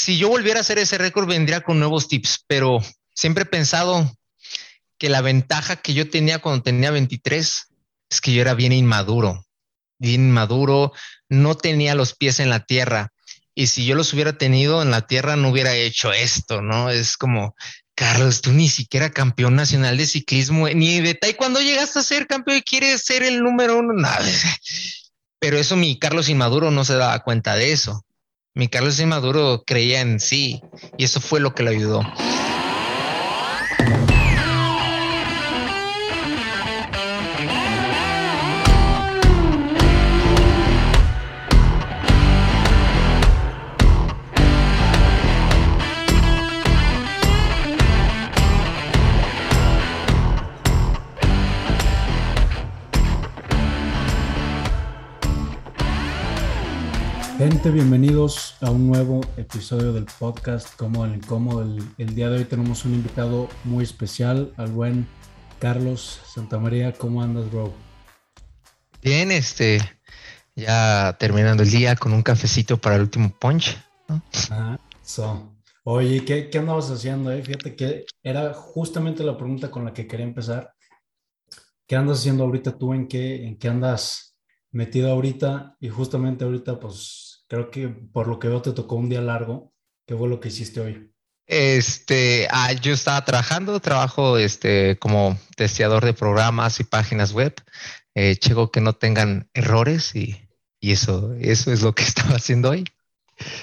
si yo volviera a hacer ese récord, vendría con nuevos tips, pero siempre he pensado que la ventaja que yo tenía cuando tenía 23 es que yo era bien inmaduro, bien inmaduro, no tenía los pies en la tierra. Y si yo los hubiera tenido en la tierra, no hubiera hecho esto, ¿no? Es como, Carlos, tú ni siquiera campeón nacional de ciclismo, ni de cuando llegaste a ser campeón y quieres ser el número uno, nada. Pero eso mi Carlos Inmaduro no se daba cuenta de eso. Mi Carlos Inmaduro creía en sí y eso fue lo que le ayudó. Gente, bienvenidos a un nuevo episodio del podcast Como el Incómodo. El, día de hoy tenemos un invitado muy especial, al buen Carlos Santamaría. ¿Cómo andas, bro? Bien, este, ya terminando el día con un cafecito para el último punch. Ah, so. Oye, ¿qué, ¿qué andabas haciendo? Eh? Fíjate que era justamente la pregunta con la que quería empezar. ¿Qué andas haciendo ahorita tú? ¿En qué, en qué andas metido ahorita? Y justamente ahorita, pues Creo que por lo que veo te tocó un día largo. ¿Qué fue lo que hiciste hoy? Este, ah, yo estaba trabajando, trabajo este, como testeador de programas y páginas web. Eh, checo que no tengan errores y, y, eso, eso es lo que estaba haciendo hoy.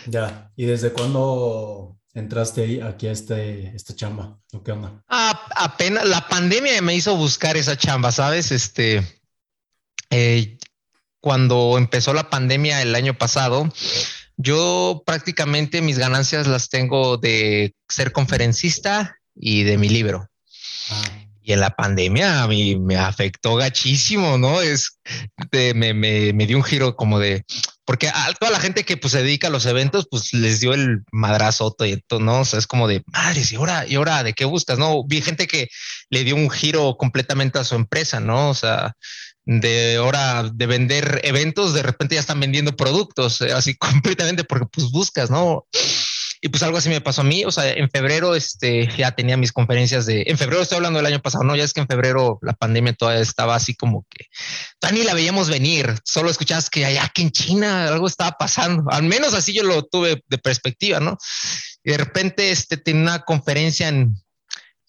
Ya, ¿y desde cuándo entraste ahí, aquí a este, esta chamba? qué onda? Ah, apenas la pandemia me hizo buscar esa chamba, ¿sabes? Este, eh, cuando empezó la pandemia el año pasado, yo prácticamente mis ganancias las tengo de ser conferencista y de mi libro. Ah. Y en la pandemia a mí me afectó gachísimo, ¿no? Es, me, me, me, dio un giro como de, porque a toda la gente que pues se dedica a los eventos, pues les dio el madrazo y todo, ¿no? O sea, es como de, madres, ¿y ahora, ¿y ahora de qué buscas? No, vi gente que le dio un giro completamente a su empresa, ¿no? O sea, de hora de vender eventos, de repente ya están vendiendo productos, eh, así completamente porque pues buscas, ¿no? Y pues algo así me pasó a mí, o sea, en febrero este, ya tenía mis conferencias de, en febrero estoy hablando del año pasado, ¿no? Ya es que en febrero la pandemia todavía estaba así como que, todavía ni la veíamos venir, solo escuchabas que allá que en China algo estaba pasando, al menos así yo lo tuve de perspectiva, ¿no? Y de repente este, tenía una conferencia en,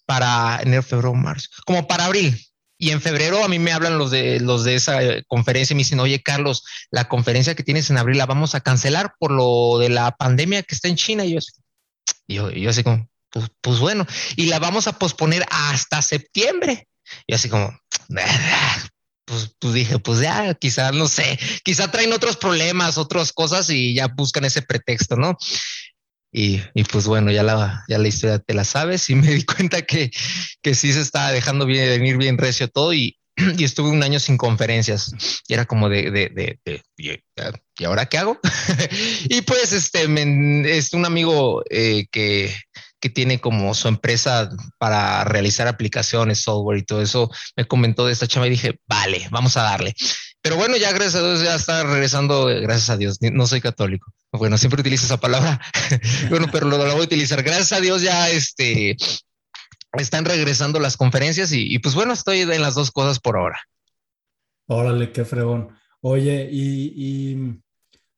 para enero, febrero, marzo, como para abril, y en febrero a mí me hablan los de los de esa eh, conferencia y me dicen, oye, Carlos, la conferencia que tienes en abril la vamos a cancelar por lo de la pandemia que está en China. Y yo, yo, yo así como, pues, pues, bueno, y la vamos a posponer hasta septiembre. Y así como, pues, pues dije, pues ya, quizá, no sé, quizá traen otros problemas, otras cosas y ya buscan ese pretexto, ¿no? Y, pues bueno, ya la, ya la historia te la sabes y me di cuenta que, que sí se estaba dejando bien, venir bien recio todo y, y estuve un año sin conferencias y era como de, de, de, de ¿y ahora qué hago? y pues este, me, es un amigo eh, que, que tiene como su empresa para realizar aplicaciones, software y todo eso, me comentó de esta chama y dije, vale, vamos a darle. Pero bueno, ya gracias a Dios ya está regresando, gracias a Dios, no soy católico. Bueno, siempre utilizo esa palabra. bueno, pero lo, lo, voy a utilizar. Gracias a Dios ya este están regresando las conferencias y, pues bueno, estoy en las dos cosas por ahora. Órale, qué fregón. Oye, y,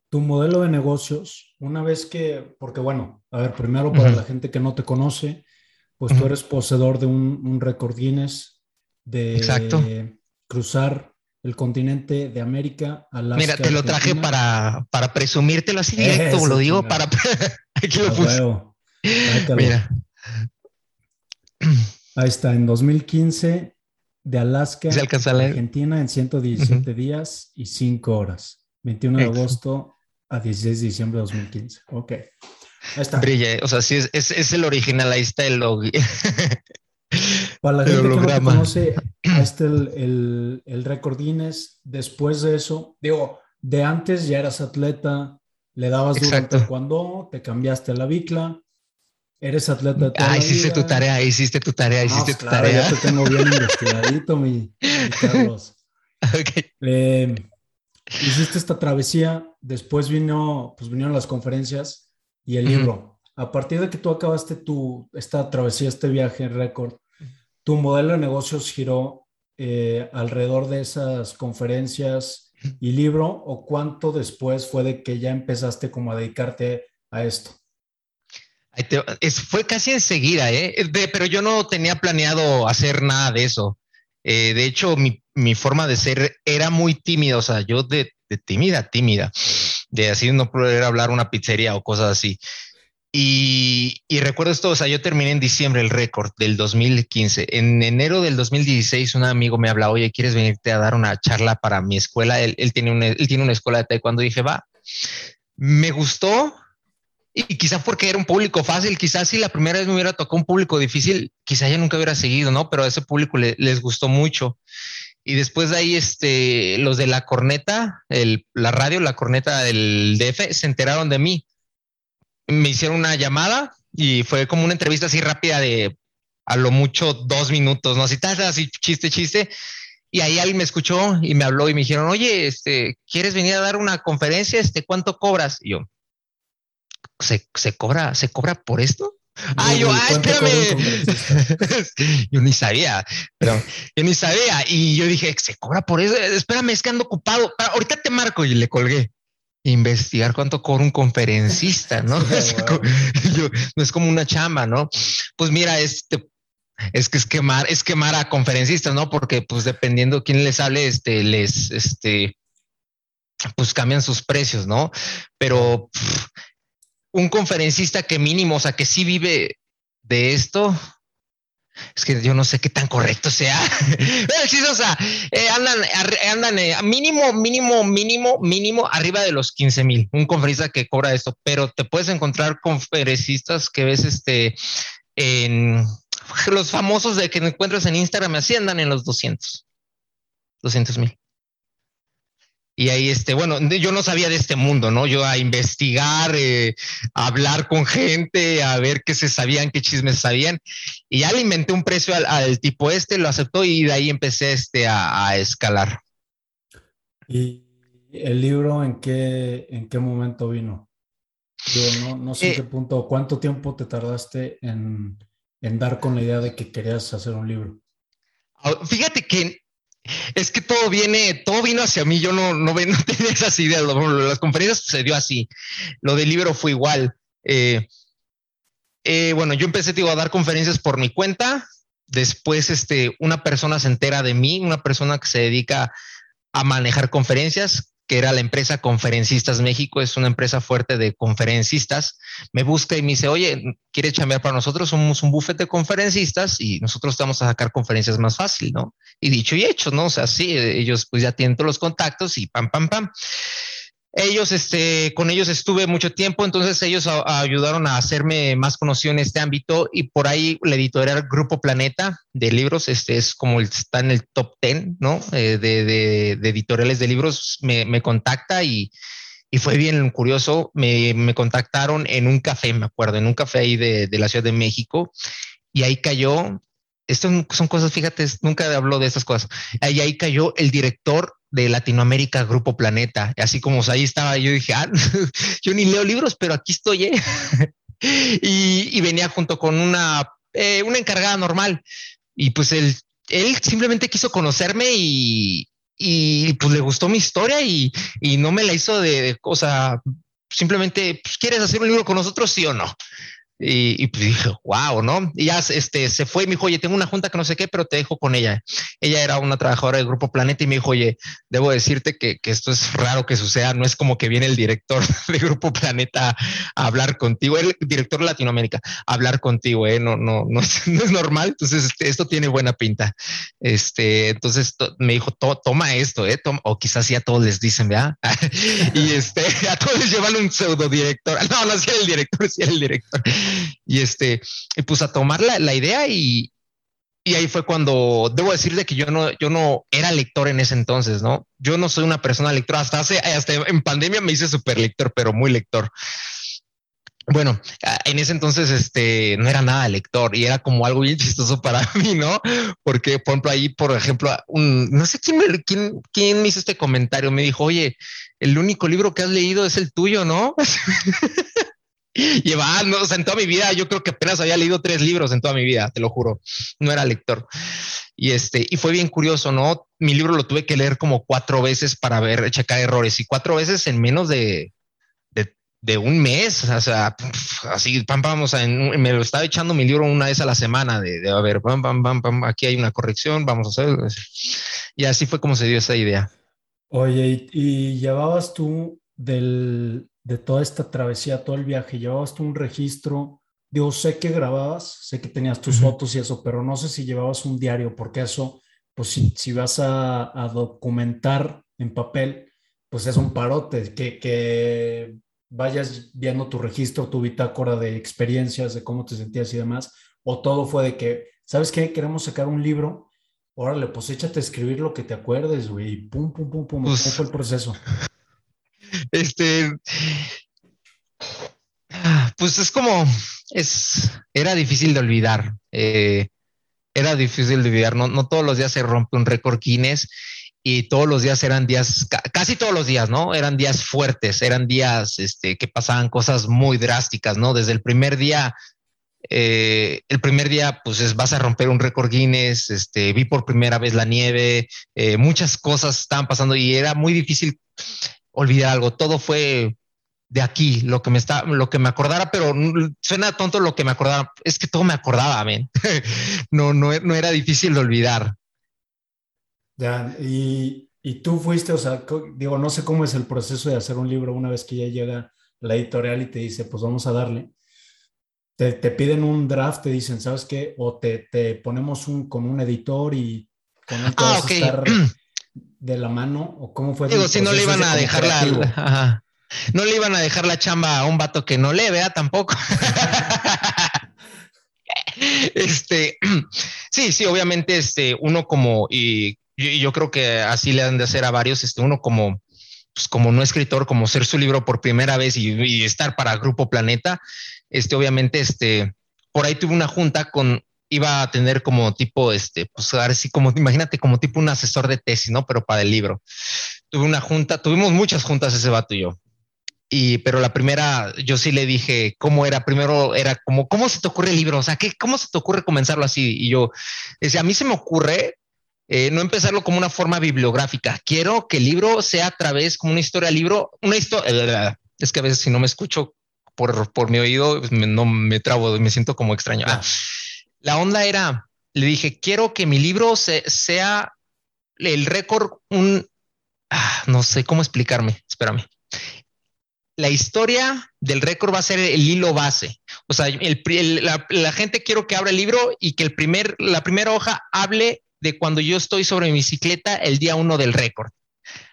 tu modelo de negocios, una vez que, porque bueno, a ver, primero para la gente que no te conoce, pues tú eres poseedor de un, un récord Guinness de Exacto. cruzar el continente de América, Alaska. Mira, te lo traje para, para presumírtelo así directo, lo digo para. Aquí lo puse. Mira. Ahí está, en 2015, de Alaska a Argentina en 117 días y 5 horas. 21 de agosto a 16 de diciembre de 2015. Ok. Ahí está. Brilla, o sea, sí, es, es, es el original, ahí está el log. Para la gente que no conoce, este el, el, récord Guinness. Después de eso, digo, de antes ya eras atleta, le dabas duro cuando te cambiaste a la bicla, eres atleta. ah, hiciste tu tarea, hiciste tu tarea, hiciste tu tarea. Ya te tengo bien investigadito, mi, Carlos. Eh, hiciste esta travesía, después vino, pues vinieron las conferencias y el libro. a partir de que tú acabaste tu, esta travesía, este viaje récord, tu modelo de negocios giró eh, alrededor de esas conferencias y libro o cuánto después fue de que ya empezaste como a dedicarte a esto? fue casi enseguida, ¿eh? pero yo no tenía planeado hacer nada de eso. Eh, de hecho, mi, mi, forma de ser era muy tímida, o sea, yo de, de tímida, tímida, de así no poder hablar una pizzería o cosas así. Y, recuerdo esto, o sea, yo terminé en diciembre el récord del 2015. En enero del 2016 un amigo me habla, oye, ¿quieres venirte a dar una charla para mi escuela? Él, él tiene, una, él tiene una escuela de taekwondo. Dije, va, me gustó, y quizá porque era un público fácil, quizás si la primera vez me hubiera tocado un público difícil, quizá ya nunca hubiera seguido, ¿no? Pero a ese público les gustó mucho. Y después de ahí, este, los de la corneta, el, la radio, la corneta del DF, se enteraron de mí. Me hicieron una llamada y fue como una entrevista así rápida de a lo mucho dos minutos, ¿no? Así, así chiste, chiste. Y ahí alguien me escuchó y me habló y me dijeron, oye, este, ¿quieres venir a dar una conferencia? Este, ¿cuánto cobras? Y yo, ¿se, se cobra, se cobra por esto? Ah, yo, ah, espérame. yo ni sabía, pero yo ni sabía. Y yo dije, se cobra por eso. Espérame, es que ando ocupado. Ahorita te marco y le colgué. Investigar cuánto cobra un conferencista, ¿no? no es como una chamba, ¿no? Pues mira, este, es que es quemar, es quemar a conferencistas, ¿no? Porque, pues, dependiendo quién les hable, este, les, este, pues cambian sus precios, ¿no? Pero un conferencista que mínimo, o sea, que sí vive de esto, es que yo no sé qué tan correcto sea. Pero sí, o sea, eh, andan, andan eh, mínimo, mínimo, mínimo, mínimo arriba de los 15 mil. Un conferencista que cobra esto, pero te puedes encontrar conferencistas que ves este en los famosos de que encuentras en Instagram así andan en los 200, 200 mil. Y ahí, este, bueno, yo no sabía de este mundo, ¿no? Yo a investigar, eh, a hablar con gente, a ver qué se sabían, qué chismes sabían. Y ya le inventé un precio al, tipo este, lo aceptó y de ahí empecé este, a, escalar. ¿Y el libro en qué, en qué momento vino? Yo no, sé en qué eh, punto, ¿cuánto tiempo te tardaste en, en dar con la idea de que querías hacer un libro? Ah, fíjate que es que todo viene, todo vino hacia mí. Yo no, no, no tenía esas ideas. Las conferencias sucedió así. Lo del libro fue igual. Eh, eh, bueno, yo empecé a dar conferencias por mi cuenta. Después, este, una persona se entera de mí, una persona que se dedica a manejar conferencias, que era la empresa Conferencistas México, es una empresa fuerte de conferencistas, me busca y me dice, oye, ¿quieres chambear para nosotros? Somos un bufete de conferencistas y nosotros estamos a sacar conferencias más fácil, ¿no? Y dicho y hecho, ¿no? O sea, sí, ellos pues ya tienen todos los contactos y pam, pam, pam. Ellos, este, con ellos estuve mucho tiempo, entonces ellos ayudaron a hacerme más conocido en este ámbito y por ahí la editorial Grupo Planeta de libros, este es como está en el top 10, ¿no? Eh, de, editoriales de libros, me, me contacta y, y, fue bien curioso, me, me, contactaron en un café, me acuerdo, en un café ahí de, de la Ciudad de México y ahí cayó, esto son cosas, fíjate, nunca hablo de estas cosas, ahí, ahí cayó el director de Latinoamérica, Grupo Planeta. Así como ahí estaba, yo dije, ah, yo ni leo libros, pero aquí estoy. ¿eh? y, venía junto con una, eh, una encargada normal. Y pues él, él simplemente quiso conocerme y, y pues le gustó mi historia y, y no me la hizo de, cosa, simplemente, pues, ¿quieres hacer un libro con nosotros, sí o no? Y, pues dije, wow, ¿no? Y ya este, se fue me dijo, oye, tengo una junta que no sé qué, pero te dejo con ella. Ella era una trabajadora del Grupo Planeta y me dijo, oye, debo decirte que, esto es raro que suceda, no es como que viene el director de Grupo Planeta a hablar contigo, el director de Latinoamérica, a hablar contigo, ¿eh? No, no, no es, no es normal, entonces este, esto tiene buena pinta. Este, entonces me dijo, toma esto, ¿eh? o quizás ya todos les dicen, ¿verdad? y este, a todos les llevan un pseudo director. No, no, si era el director, si era el director y este, y pues a tomar la, idea y, y ahí fue cuando debo decir de que yo no, yo no era lector en ese entonces, ¿no? Yo no soy una persona lectora. Hasta hace, hasta en pandemia me hice súper lector, pero muy lector. Bueno, en ese entonces este no era nada lector y era como algo bien chistoso para mí, ¿no? Porque, por ejemplo, ahí, por ejemplo, un, no sé quién me, quién, quién me hizo este comentario, me dijo, oye, el único libro que has leído es el tuyo, ¿no? llevando, o sea, en toda mi vida, yo creo que apenas había leído tres libros en toda mi vida, te lo juro, no era lector. Y este, y fue bien curioso, ¿no? Mi libro lo tuve que leer como cuatro veces para ver, checar errores y cuatro veces en menos de, de, un mes, o sea, así, pam, pam, me lo estaba echando mi libro una vez a la semana de, de a ver, pam, pam, pam, pam, aquí hay una corrección, vamos a hacer. Y así fue como se dio esa idea. Oye, y llevabas tú del, de toda esta travesía, todo el viaje, llevabas tú un registro, digo, sé que grababas, sé que tenías tus fotos y eso, pero no sé si llevabas un diario, porque eso, pues si, vas a, documentar en papel, pues es un parote, que, que vayas viendo tu registro, tu bitácora de experiencias, de cómo te sentías y demás, o todo fue de que, ¿sabes qué? Queremos sacar un libro, órale, pues échate a escribir lo que te acuerdes, güey, pum, pum, pum, pum, ¿cómo pues fue el proceso? Este, pues es como, es, era difícil de olvidar. Eh, era difícil de olvidar. No, no todos los días se rompe un récord Guinness y todos los días eran días, casi todos los días, ¿no? Eran días fuertes, eran días este, que pasaban cosas muy drásticas, ¿no? Desde el primer día, eh, el primer día, pues es, vas a romper un récord Guinness, este, vi por primera vez la nieve, eh, muchas cosas estaban pasando y era muy difícil olvidar algo. Todo fue de aquí, lo que me está, lo que me acordara, pero suena tonto lo que me acordaba. Es que todo me acordaba, men. no, no, no era difícil de olvidar. Ya, y, y, tú fuiste, o sea, digo, no sé cómo es el proceso de hacer un libro una vez que ya llega la editorial y te dice, pues vamos a darle. Te, te piden un draft, te dicen, ¿sabes qué? O te, te ponemos un, con un editor y con un ah, estar de la mano o cómo fue? Digo, si no le iban a dejar la, no le iban a dejar la chamba a un vato que no le vea tampoco. este, sí, sí, obviamente, este, uno como, y yo, creo que así le han de hacer a varios, este, uno como, pues como no escritor, como ser su libro por primera vez y, y estar para Grupo Planeta, este, obviamente, este, por ahí tuve una junta con iba a tener como tipo, este, pues ahora sí, como imagínate, como tipo un asesor de tesis, ¿no? Pero para el libro. Tuve una junta, tuvimos muchas juntas ese vato y yo. Y, pero la primera, yo sí le dije cómo era. Primero era como, ¿cómo se te ocurre el libro? O sea, ¿qué, ¿cómo se te ocurre comenzarlo así? Y yo, decía, a mí se me ocurre eh, no empezarlo como una forma bibliográfica. Quiero que el libro sea a través como una historia libro, una historia. Es que a veces si no me escucho por, por mi oído, no me trabo me siento como extraño. Ah, la onda era, le dije, quiero que mi libro sea el récord, un, ah, no sé cómo explicarme, espérame. La historia del récord va a ser el hilo base. O sea, la, gente quiero que abra el libro y que el primer, la primera hoja hable de cuando yo estoy sobre mi bicicleta el día uno del récord.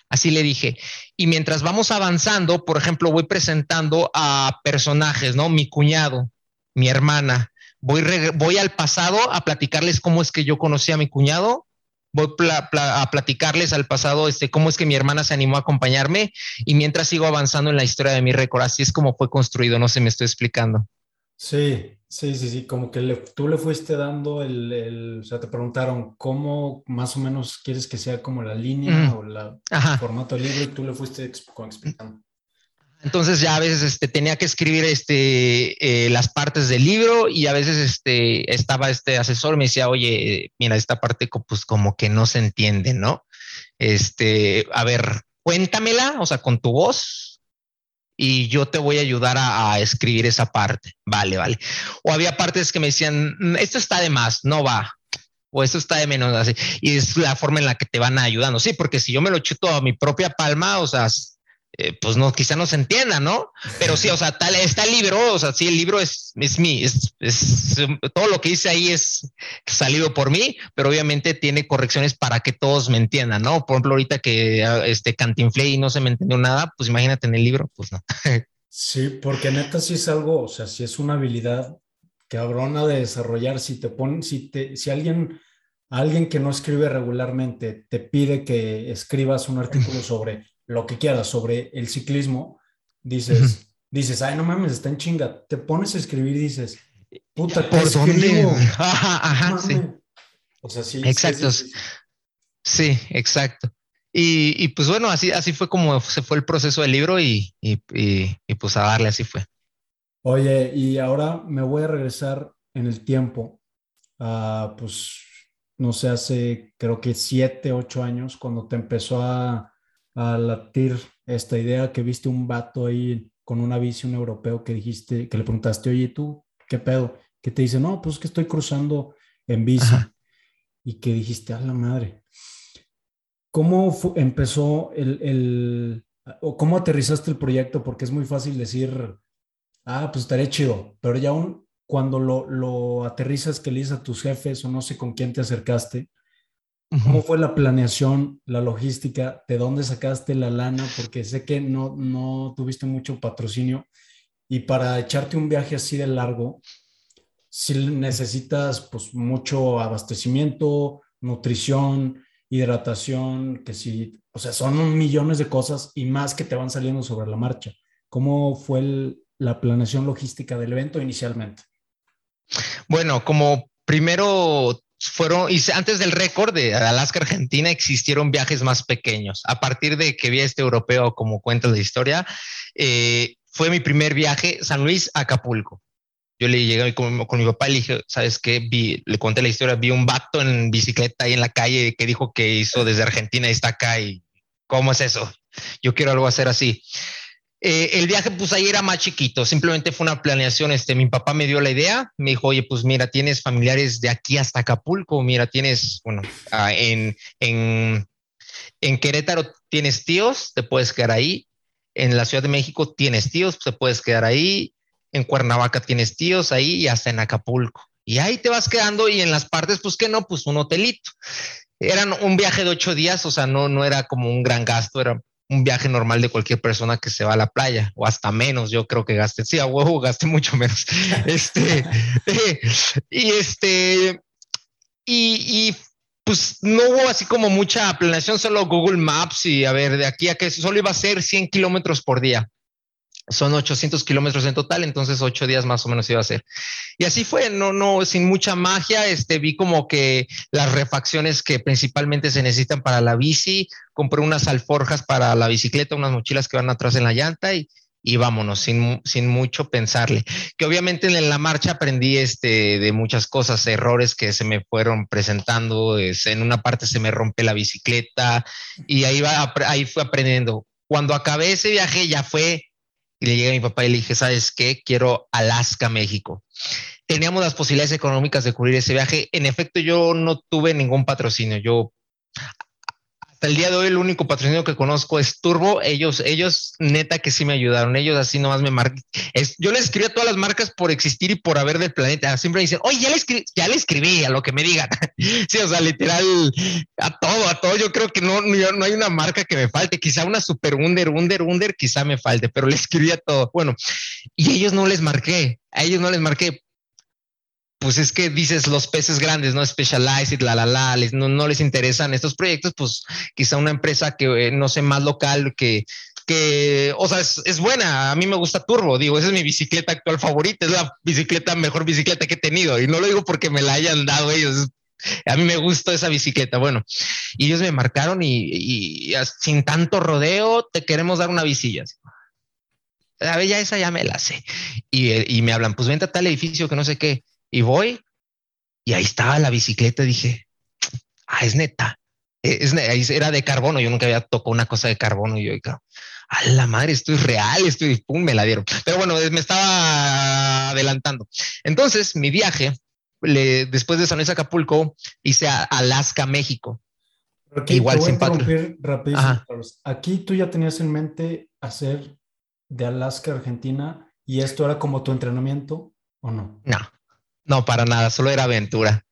Así le dije. Y mientras vamos avanzando, por ejemplo, voy presentando a personajes, ¿no? Mi cuñado, mi hermana, voy, voy al pasado a platicarles cómo es que yo conocí a mi cuñado, voy a platicarles al pasado este, cómo es que mi hermana se animó a acompañarme y mientras sigo avanzando en la historia de mi récord, así es como fue construido, no sé, me estoy explicando. Sí, sí, sí, sí, como que tú le fuiste dando el, o sea, te preguntaron cómo más o menos quieres que sea como la línea o la, el formato del libro y tú le fuiste explicando. Entonces ya a veces este, tenía que escribir este, eh, las partes del libro y a veces este, estaba este asesor me decía, oye, mira, esta parte pues como que no se entiende, ¿no? Este, a ver, cuéntamela, o sea, con tu voz y yo te voy a ayudar a, escribir esa parte. Vale, vale. O había partes que me decían, mm, esto está de más, no va. O esto está de menos, así. Y es la forma en la que te van ayudando. Sí, porque si yo me lo chuto a mi propia palma, o sea, eh, pues no, quizá no se entienda, ¿no? Pero sí, o sea, tal, está el libro, o sea, sí, el libro es, es mí, es, todo lo que dice ahí es salido por mí, pero obviamente tiene correcciones para que todos me entiendan, ¿no? Por ejemplo, ahorita que ah, este cantinflé y no se me entendió nada, pues imagínate en el libro, pues no. Sí, porque neta sí es algo, o sea, si es una habilidad cabrona de desarrollar, si te ponen, si te, si alguien, alguien que no escribe regularmente te pide que escribas un artículo sobre lo que quieras sobre el ciclismo, dices, dices, ay, no mames, está en chinga. Te pones a escribir y dices, puta, ¿por dónde? Ajá, sí. O sea, sí. Exacto. Sí, exacto. Y, pues bueno, así, así fue como se fue el proceso del libro y, y, pues a darle así fue. Oye, y ahora me voy a regresar en el tiempo, pues, no sé, hace creo que siete, ocho años, cuando te empezó a, a latir esta idea que viste un vato ahí con una visión europeo que dijiste, que le preguntaste, oye, ¿tú qué pedo? Que te dice, no, pues que estoy cruzando en bici. Y que dijiste, a la madre. ¿Cómo empezó el, el, o cómo aterrizaste el proyecto? Porque es muy fácil decir, ah, pues estaré chido, pero ya aún cuando lo, lo aterrizas, que le dices a tus jefes o no sé con quién te acercaste, ¿Cómo fue la planeación, la logística? ¿De dónde sacaste la lana? Porque sé que no, no tuviste mucho patrocinio y para echarte un viaje así de largo, si necesitas pues mucho abastecimiento, nutrición, hidratación, que sí, o sea, son millones de cosas y más que te van saliendo sobre la marcha. ¿Cómo fue la planeación logística del evento inicialmente? Bueno, como primero fueron, y antes del récord de Alaska Argentina existieron viajes más pequeños. A partir de que vi a este europeo, como cuenta la historia, eh, fue mi primer viaje San Luis Acapulco. Yo le llegué con, mi papá y le dije, ¿sabes qué? Le conté la historia, vi un vato en bicicleta ahí en la calle que dijo que hizo desde Argentina y está acá y ¿cómo es eso? Yo quiero algo hacer así. Eh, el viaje, pues ahí era más chiquito, simplemente fue una planeación. Este, mi papá me dio la idea, me dijo, oye, pues mira, tienes familiares de aquí hasta Acapulco, mira, tienes, bueno, ah, en, en, en Querétaro tienes tíos, te puedes quedar ahí. En la Ciudad de México tienes tíos, te puedes quedar ahí. En Cuernavaca tienes tíos ahí y hasta en Acapulco. Y ahí te vas quedando y en las partes, pues que no, pues un hotelito. Eran un viaje de ocho días, o sea, no, no era como un gran gasto, era un viaje normal de cualquier persona que se va a la playa, o hasta menos, yo creo que gaste. Sí, a huevo gaste mucho menos. este, y este, y, y, pues no hubo así como mucha planeación, solo Google Maps y a ver, de aquí a que solo iba a ser 100 kilómetros por día son 800 kilómetros en total, entonces ocho días más o menos iba a ser. Y así fue, no, no, sin mucha magia, este, vi como que las refacciones que principalmente se necesitan para la bici, compré unas alforjas para la bicicleta, unas mochilas que van atrás en la llanta y, y vámonos, sin, sin mucho pensarle. Que obviamente en la marcha aprendí este, de muchas cosas, errores que se me fueron presentando, es, en una parte se me rompe la bicicleta y ahí, ahí fui aprendiendo. Cuando acabé ese viaje ya fue y le llegué a mi papá y le dije, ¿sabes qué? Quiero Alaska, México. Teníamos las posibilidades económicas de cubrir ese viaje. En efecto, yo no tuve ningún patrocinio. Yo hasta el día de hoy el único patrocinio que conozco es Turbo. Ellos, ellos neta que sí me ayudaron. Ellos así nomás me marcan. Yo les escribí a todas las marcas por existir y por haber del planeta. Siempre dicen, oye, ya le, escribí, ya le escribí a lo que me digan. sí, o sea, literal, a todo, a todo. Yo creo que no, no, hay una marca que me falte. Quizá una super under, under, under, quizá me falte, pero le escribí a todo. Bueno, y ellos no les marqué. A ellos no les marqué pues es que dices los peces grandes, ¿no? Specialized, la, la, la, no, les interesan estos proyectos, pues quizá una empresa que, eh, no sé, más local, que, que, o sea, es, es, buena. A mí me gusta Turbo, digo, esa es mi bicicleta actual favorita, es la bicicleta, mejor bicicleta que he tenido. Y no lo digo porque me la hayan dado ellos. A mí me gustó esa bicicleta. Bueno, y ellos me marcaron y, y, sin tanto rodeo, te queremos dar una bicilla. A ver, ya esa ya me la sé. Y, y me hablan, pues vente tal edificio que no sé qué y voy y ahí estaba la bicicleta. Dije, ah, es neta. E, es, era de carbono. Yo nunca había tocado una cosa de carbono. Y yo, a la madre, esto es real, esto y pum, me la dieron. Pero bueno, me estaba adelantando. Entonces, mi viaje, después de San Luis Acapulco, hice a Alaska, México. Igual sin rapidísimo, Aquí tú ya tenías en mente hacer de Alaska, Argentina, y esto era como tu entrenamiento, ¿o no? No, no, para nada, solo era aventura,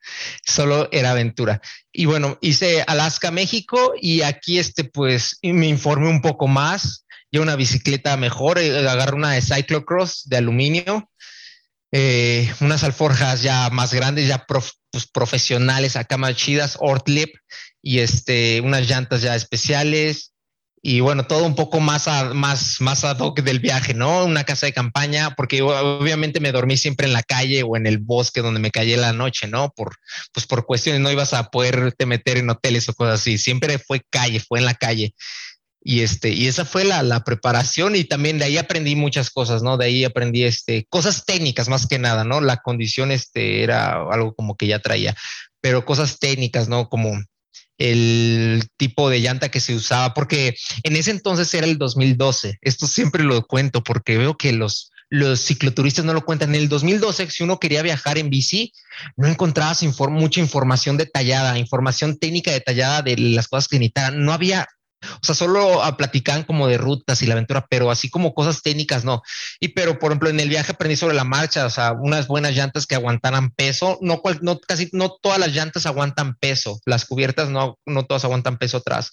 solo era aventura. Y bueno, hice Alaska, México y aquí este pues me informé un poco más, yo una bicicleta mejor, eh, agarré una de cyclocross de aluminio, eh, unas alforjas ya más grandes, ya pues, profesionales, acá más chidas, Ortlip y este, unas llantas ya especiales, y bueno, todo un poco más, más, más ad hoc del viaje, ¿no? Una casa de campaña, porque obviamente me dormí siempre en la calle o en el bosque donde me callé la noche, ¿no? Por, pues por cuestiones no ibas a poderte meter en hoteles o cosas así, siempre fue calle, fue en la calle. Y este, y esa fue la, la, preparación y también de ahí aprendí muchas cosas, ¿no? De ahí aprendí este, cosas técnicas más que nada, ¿no? La condición este, era algo como que ya traía, pero cosas técnicas, ¿no? Como el tipo de llanta que se usaba, porque en ese entonces era el 2012. Esto siempre lo cuento porque veo que los, los cicloturistas no lo cuentan. En el 2012, si uno quería viajar en bici, no encontrabas mucha información detallada, información técnica detallada de las cosas que necesitaban. No había o sea, solo a platican como de rutas y la aventura, pero así como cosas técnicas, no. Y pero, por ejemplo, en el viaje aprendí sobre la marcha, o sea, unas buenas llantas que aguantaran peso. No, no casi no todas las llantas aguantan peso. Las cubiertas no, no todas aguantan peso atrás.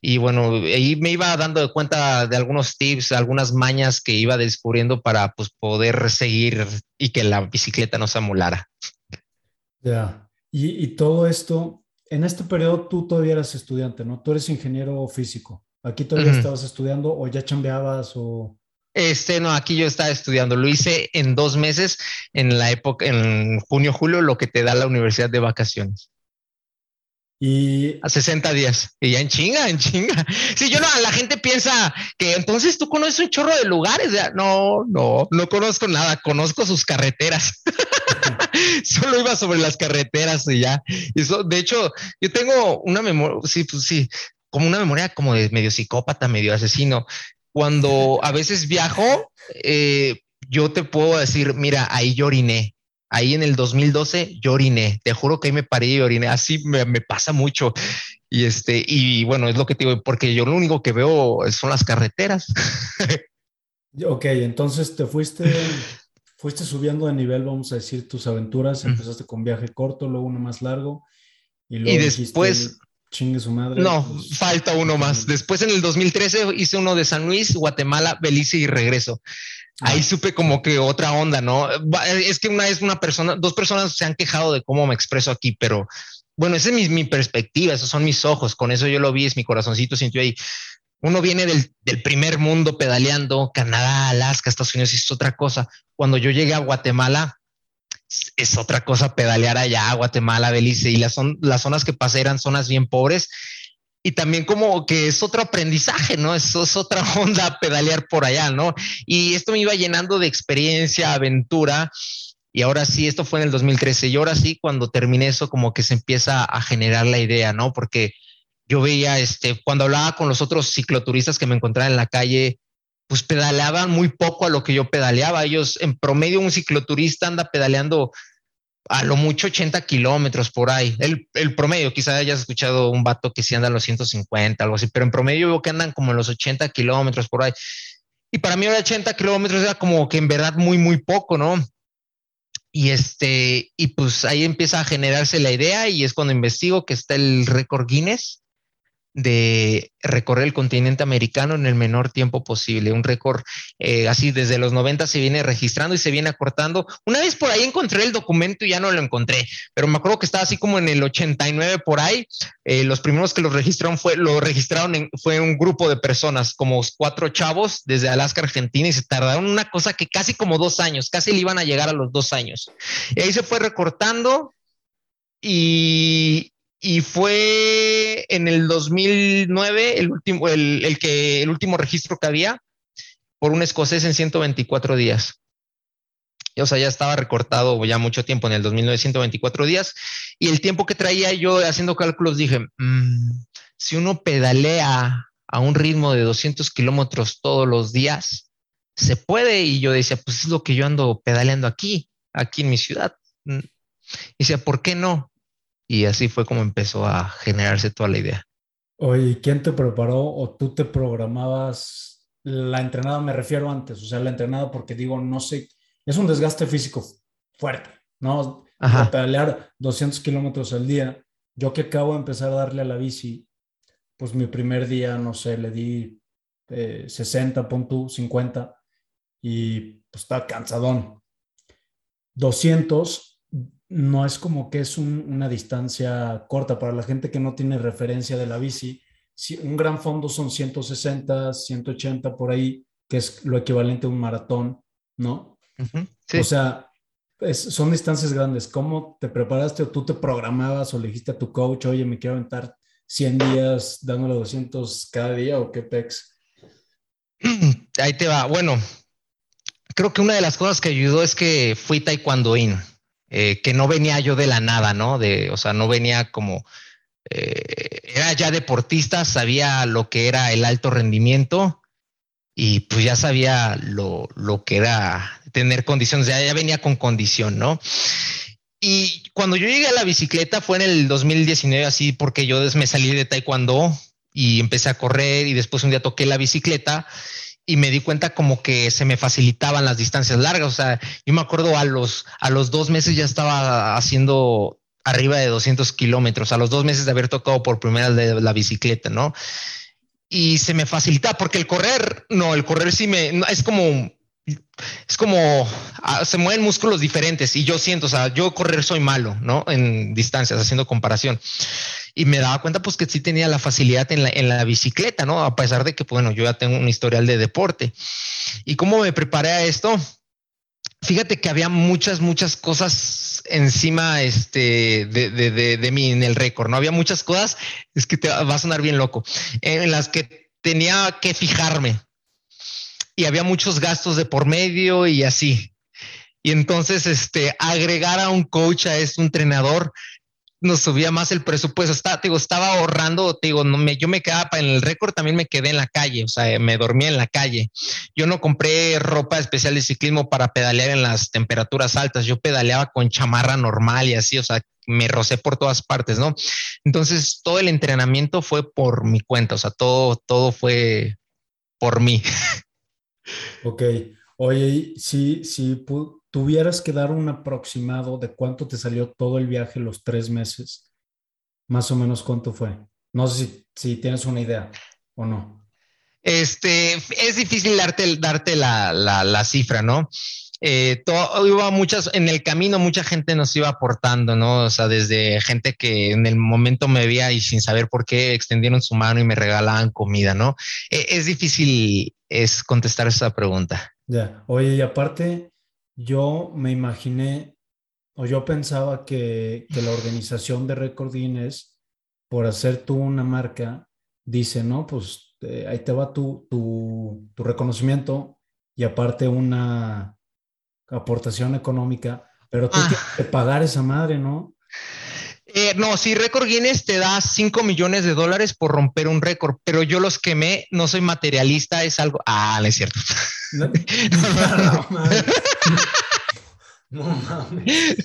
Y bueno, ahí me iba dando de cuenta de algunos tips, algunas mañas que iba descubriendo para pues poder seguir y que la bicicleta no se amulara. Ya. Y, y todo esto, en este periodo tú todavía eras estudiante, ¿no? Tú eres ingeniero físico. ¿Aquí todavía estabas estudiando o ya chambeabas o...? Este, no, aquí yo estaba estudiando. Lo hice en dos meses, en la época, en junio, julio, lo que te da la universidad de vacaciones. Y a 60 días. Y ya en chinga, en chinga. Sí, yo no, la gente piensa que entonces tú conoces un chorro de lugares. No, no, no conozco nada. Conozco sus carreteras. Solo iba sobre las carreteras y ya. De hecho, yo tengo una memoria, sí, pues sí, como una memoria como de medio psicópata, medio asesino. Cuando a veces viajo, eh, yo te puedo decir, mira, ahí yo oriné ahí en el 2012 yo oriné, te juro que ahí me paré y oriné, así me, pasa mucho. Y este, y bueno, es lo que te digo, porque yo lo único que veo son las carreteras. ok, entonces te fuiste, fuiste subiendo de nivel, vamos a decir, tus aventuras, empezaste con viaje corto, luego uno más largo. Y, luego después... Chingue su madre. No, pues, falta uno más. Después en el 2013 hice uno de San Luis, Guatemala, Belice y regreso ahí supe como que otra onda, ¿no? Es que una vez una persona, dos personas se han quejado de cómo me expreso aquí, pero bueno, esa es mi, perspectiva, esos son mis ojos, con eso yo lo vi, es mi corazoncito sintió ahí. Uno viene del, primer mundo pedaleando, Canadá, Alaska, Estados Unidos, es otra cosa. Cuando yo llegué a Guatemala, es otra cosa pedalear allá, Guatemala, Belice, y las, son, las zonas que pasé eran zonas bien pobres y también como que es otro aprendizaje, ¿no? Es otra onda pedalear por allá, ¿no? Y esto me iba llenando de experiencia, aventura. Y ahora sí, esto fue en el 2013. Y ahora sí, cuando terminé eso, como que se empieza a generar la idea, ¿no? Porque yo veía, este, cuando hablaba con los otros cicloturistas que me encontraba en la calle, pues pedaleaban muy poco a lo que yo pedaleaba. Ellos, en promedio, un cicloturista anda pedaleando a lo mucho 80 kilómetros por ahí. El, el, promedio, quizá hayas escuchado un vato que sí anda a los 150, algo así, pero en promedio veo que andan como en los 80 kilómetros por ahí. Y para mí 80 kilómetros era como que en verdad muy, muy poco, ¿no? Y este, y pues ahí empieza a generarse la idea y es cuando investigo que está el récord Guinness de recorrer el continente americano en el menor tiempo posible. Un récord eh, así desde los 90 se viene registrando y se viene acortando. Una vez por ahí encontré el documento y ya no lo encontré, pero me acuerdo que estaba así como en el 89 por ahí. Eh, los primeros que lo registraron fue, lo registraron fue un grupo de personas, como cuatro chavos desde Alaska, Argentina, y se tardaron una cosa que casi como dos años, casi le iban a llegar a los dos años. Y ahí se fue recortando y, y fue en el 2009 el último, el, que, el último registro que había por un escocés en 124 días. O sea, ya estaba recortado ya mucho tiempo en el 2009, 124 días. Y el tiempo que traía yo haciendo cálculos dije, mm, si uno pedalea a un ritmo de 200 kilómetros todos los días, se puede. Y yo decía, pues es lo que yo ando pedaleando aquí, aquí en mi ciudad. Mm. Y decía, ¿por qué no? Y así fue como empezó a generarse toda la idea. Oye, ¿quién te preparó o tú te programabas la entrenada? Me refiero antes, o sea, la entrenada porque digo, no sé, es un desgaste físico fuerte, ¿no? Ajá. pedalear 200 kilómetros al día. Yo que acabo de empezar a darle a la bici, pues mi primer día, no sé, le di 60, pon 50 y pues está cansadón. 200 no es como que es una distancia corta para la gente que no tiene referencia de la bici. Si un gran fondo son 160, 180 por ahí, que es lo equivalente a un maratón, ¿no? O sea, son distancias grandes. ¿Cómo te preparaste o tú te programabas o le dijiste a tu coach, oye, me quiero aventar 100 días dándole 200 cada día o qué pex? Ahí te va. Bueno, creo que una de las cosas que ayudó es que fui taekwondoín, eh, que no venía yo de la nada, ¿no? De, o sea, no venía como, eh, era ya deportista, sabía lo que era el alto rendimiento y pues ya sabía lo, lo que era tener condiciones, ya, ya venía con condición, ¿no? Y cuando yo llegué a la bicicleta fue en el 2019, así porque yo me salí de taekwondo y empecé a correr y después un día toqué la bicicleta y me di cuenta como que se me facilitaban las distancias largas. O sea, yo me acuerdo a los, a los dos meses ya estaba haciendo arriba de 200 kilómetros, a los dos meses de haber tocado por primera vez la bicicleta, ¿no? Y se me facilita porque el correr, no, el correr sí me, es como es como ah, se mueven músculos diferentes y yo siento, o sea, yo correr soy malo, ¿no? En distancias, haciendo comparación. Y me daba cuenta pues que sí tenía la facilidad en la, en la bicicleta, ¿no? A pesar de que, bueno, yo ya tengo un historial de deporte. ¿Y cómo me preparé a esto? Fíjate que había muchas, muchas cosas encima este, de, de, de, mí en el récord, ¿no? Había muchas cosas, es que te va a sonar bien loco, en las que tenía que fijarme, y había muchos gastos de por medio y así. Y entonces, este, agregar a un coach, a este entrenador, nos subía más el presupuesto. Estaba, digo, estaba ahorrando, digo, no me, yo me quedaba en el récord, también me quedé en la calle, o sea, me dormía en la calle. Yo no compré ropa especial de ciclismo para pedalear en las temperaturas altas, yo pedaleaba con chamarra normal y así, o sea, me rocé por todas partes, ¿no? Entonces, todo el entrenamiento fue por mi cuenta, o sea, todo, todo fue por mí. Ok. Oye, si, si tuvieras que dar un aproximado de cuánto te salió todo el viaje los tres meses, más o menos cuánto fue. No sé si, si tienes una idea o no. Este, es difícil darte, darte la, la, la cifra, ¿no? eh, todo, iba muchas, en el camino mucha gente nos iba aportando, ¿no? O sea, desde gente que en el momento me veía y sin saber por qué extendieron su mano y me regalaban comida, ¿no? E, es difícil es contestar esa pregunta. Ya, oye, y aparte, yo me imaginé, o yo pensaba que, que la organización de Record Guinness, por hacer tú una marca, dice, no, pues eh, ahí te va tu, tu, tu reconocimiento y aparte una, aportación económica, pero tú ah. tienes que pagar esa madre, ¿no? Eh, no, si Récord Guinness te da 5 millones de dólares por romper un récord, pero yo los quemé, no soy materialista, es algo. Ah, no es cierto. No, no, mames. No, mames.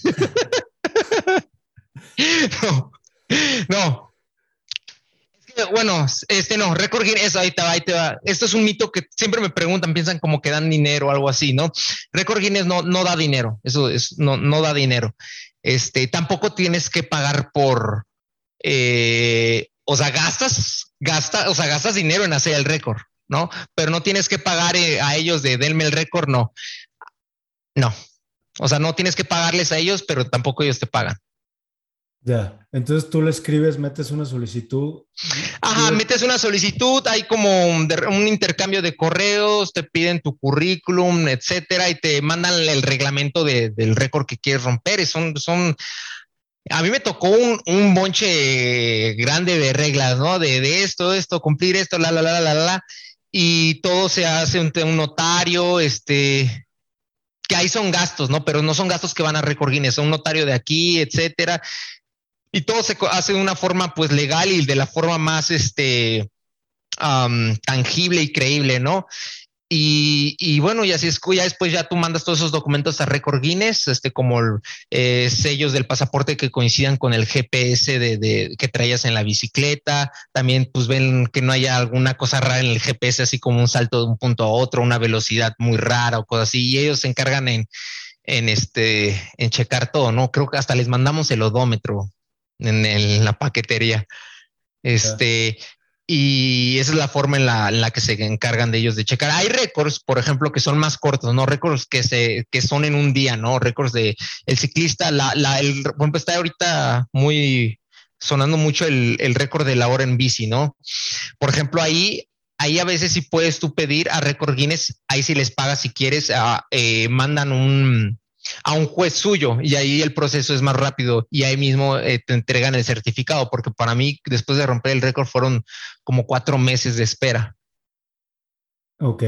no, no, bueno, este no, Record Guinness, ahí te va, ahí te va. Esto es un mito que siempre me preguntan, piensan como que dan dinero o algo así, ¿no? Record Guinness no, no da dinero, eso es, no, no da dinero. Este, tampoco tienes que pagar por, eh, o sea, gastas, gasta, o sea, gastas dinero en hacer el récord, ¿no? Pero no tienes que pagar eh, a ellos de denme el récord, no. No. O sea, no tienes que pagarles a ellos, pero tampoco ellos te pagan. Ya, entonces tú le escribes, metes una solicitud. Ajá, metes una solicitud, hay como un, intercambio de correos, te piden tu currículum, etcétera, y te mandan el reglamento del récord que quieres romper. Son, son, a mí me tocó un, un bonche grande de reglas, ¿no? De, de, esto, esto, cumplir esto, la, la, la, la, la, y todo se hace ante un notario, este, que ahí son gastos, ¿no? Pero no son gastos que van a Record Guinness, son un notario de aquí, etcétera y todo se hace de una forma pues legal y de la forma más este tangible y creíble, ¿no? Y, bueno, y así es, ya después ya tú mandas todos esos documentos a Record Guinness, este, como eh, sellos del pasaporte que coincidan con el GPS de, que traías en la bicicleta. También, pues ven que no haya alguna cosa rara en el GPS, así como un salto de un punto a otro, una velocidad muy rara o cosas así. Y ellos se encargan en, en este, en checar todo, ¿no? Creo que hasta les mandamos el odómetro en, la paquetería. Este, y esa es la forma en la, que se encargan de ellos de checar. Hay récords, por ejemplo, que son más cortos, ¿no? Récords que se, que son en un día, ¿no? Récords de el ciclista, la, la, el, ejemplo, está ahorita muy sonando mucho el, el récord de la hora en bici, ¿no? Por ejemplo, ahí, ahí a veces sí puedes tú pedir a Record Guinness, ahí si les pagas si quieres, ah, eh, mandan un, a un juez suyo y ahí el proceso es más rápido y ahí mismo eh, te entregan el certificado, porque para mí después de romper el récord fueron como cuatro meses de espera. Ok,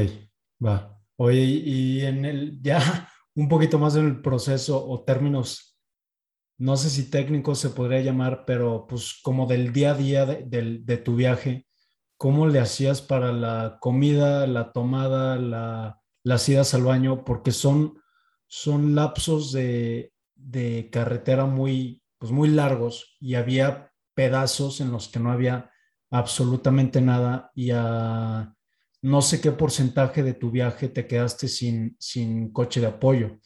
va. Oye, y en el ya un poquito más en el proceso o términos, no sé si técnicos se podría llamar, pero pues como del día a día de, tu viaje, ¿cómo le hacías para la comida, la tomada, la, las idas al baño? Porque son son lapsos de, carretera muy, pues muy largos y había pedazos en los que no había absolutamente nada y a no sé qué porcentaje de tu viaje te quedaste sin, sin coche de apoyo.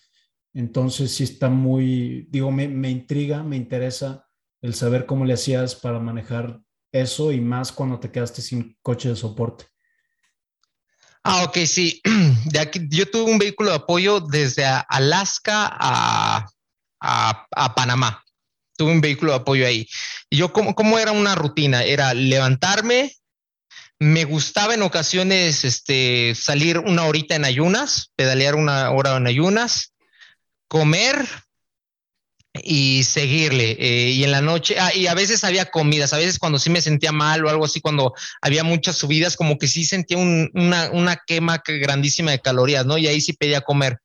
Entonces sí está muy, digo, me, me intriga, me interesa el saber cómo le hacías para manejar eso y más cuando te quedaste sin coche de soporte. Ah, ok, sí. De aquí, yo tuve un vehículo de apoyo desde Alaska a, a, Panamá. Tuve un vehículo de apoyo ahí. Y yo, ¿cómo, ¿cómo, era una rutina? Era levantarme, me gustaba en ocasiones este, salir una horita en ayunas, pedalear una hora en ayunas, comer, y seguirle. Eh, y en la noche, ah, y a veces había comidas, a veces cuando sí me sentía mal o algo así, cuando había muchas subidas, como que sí sentía una, una quema grandísima de calorías, ¿no? Y ahí sí pedía comer.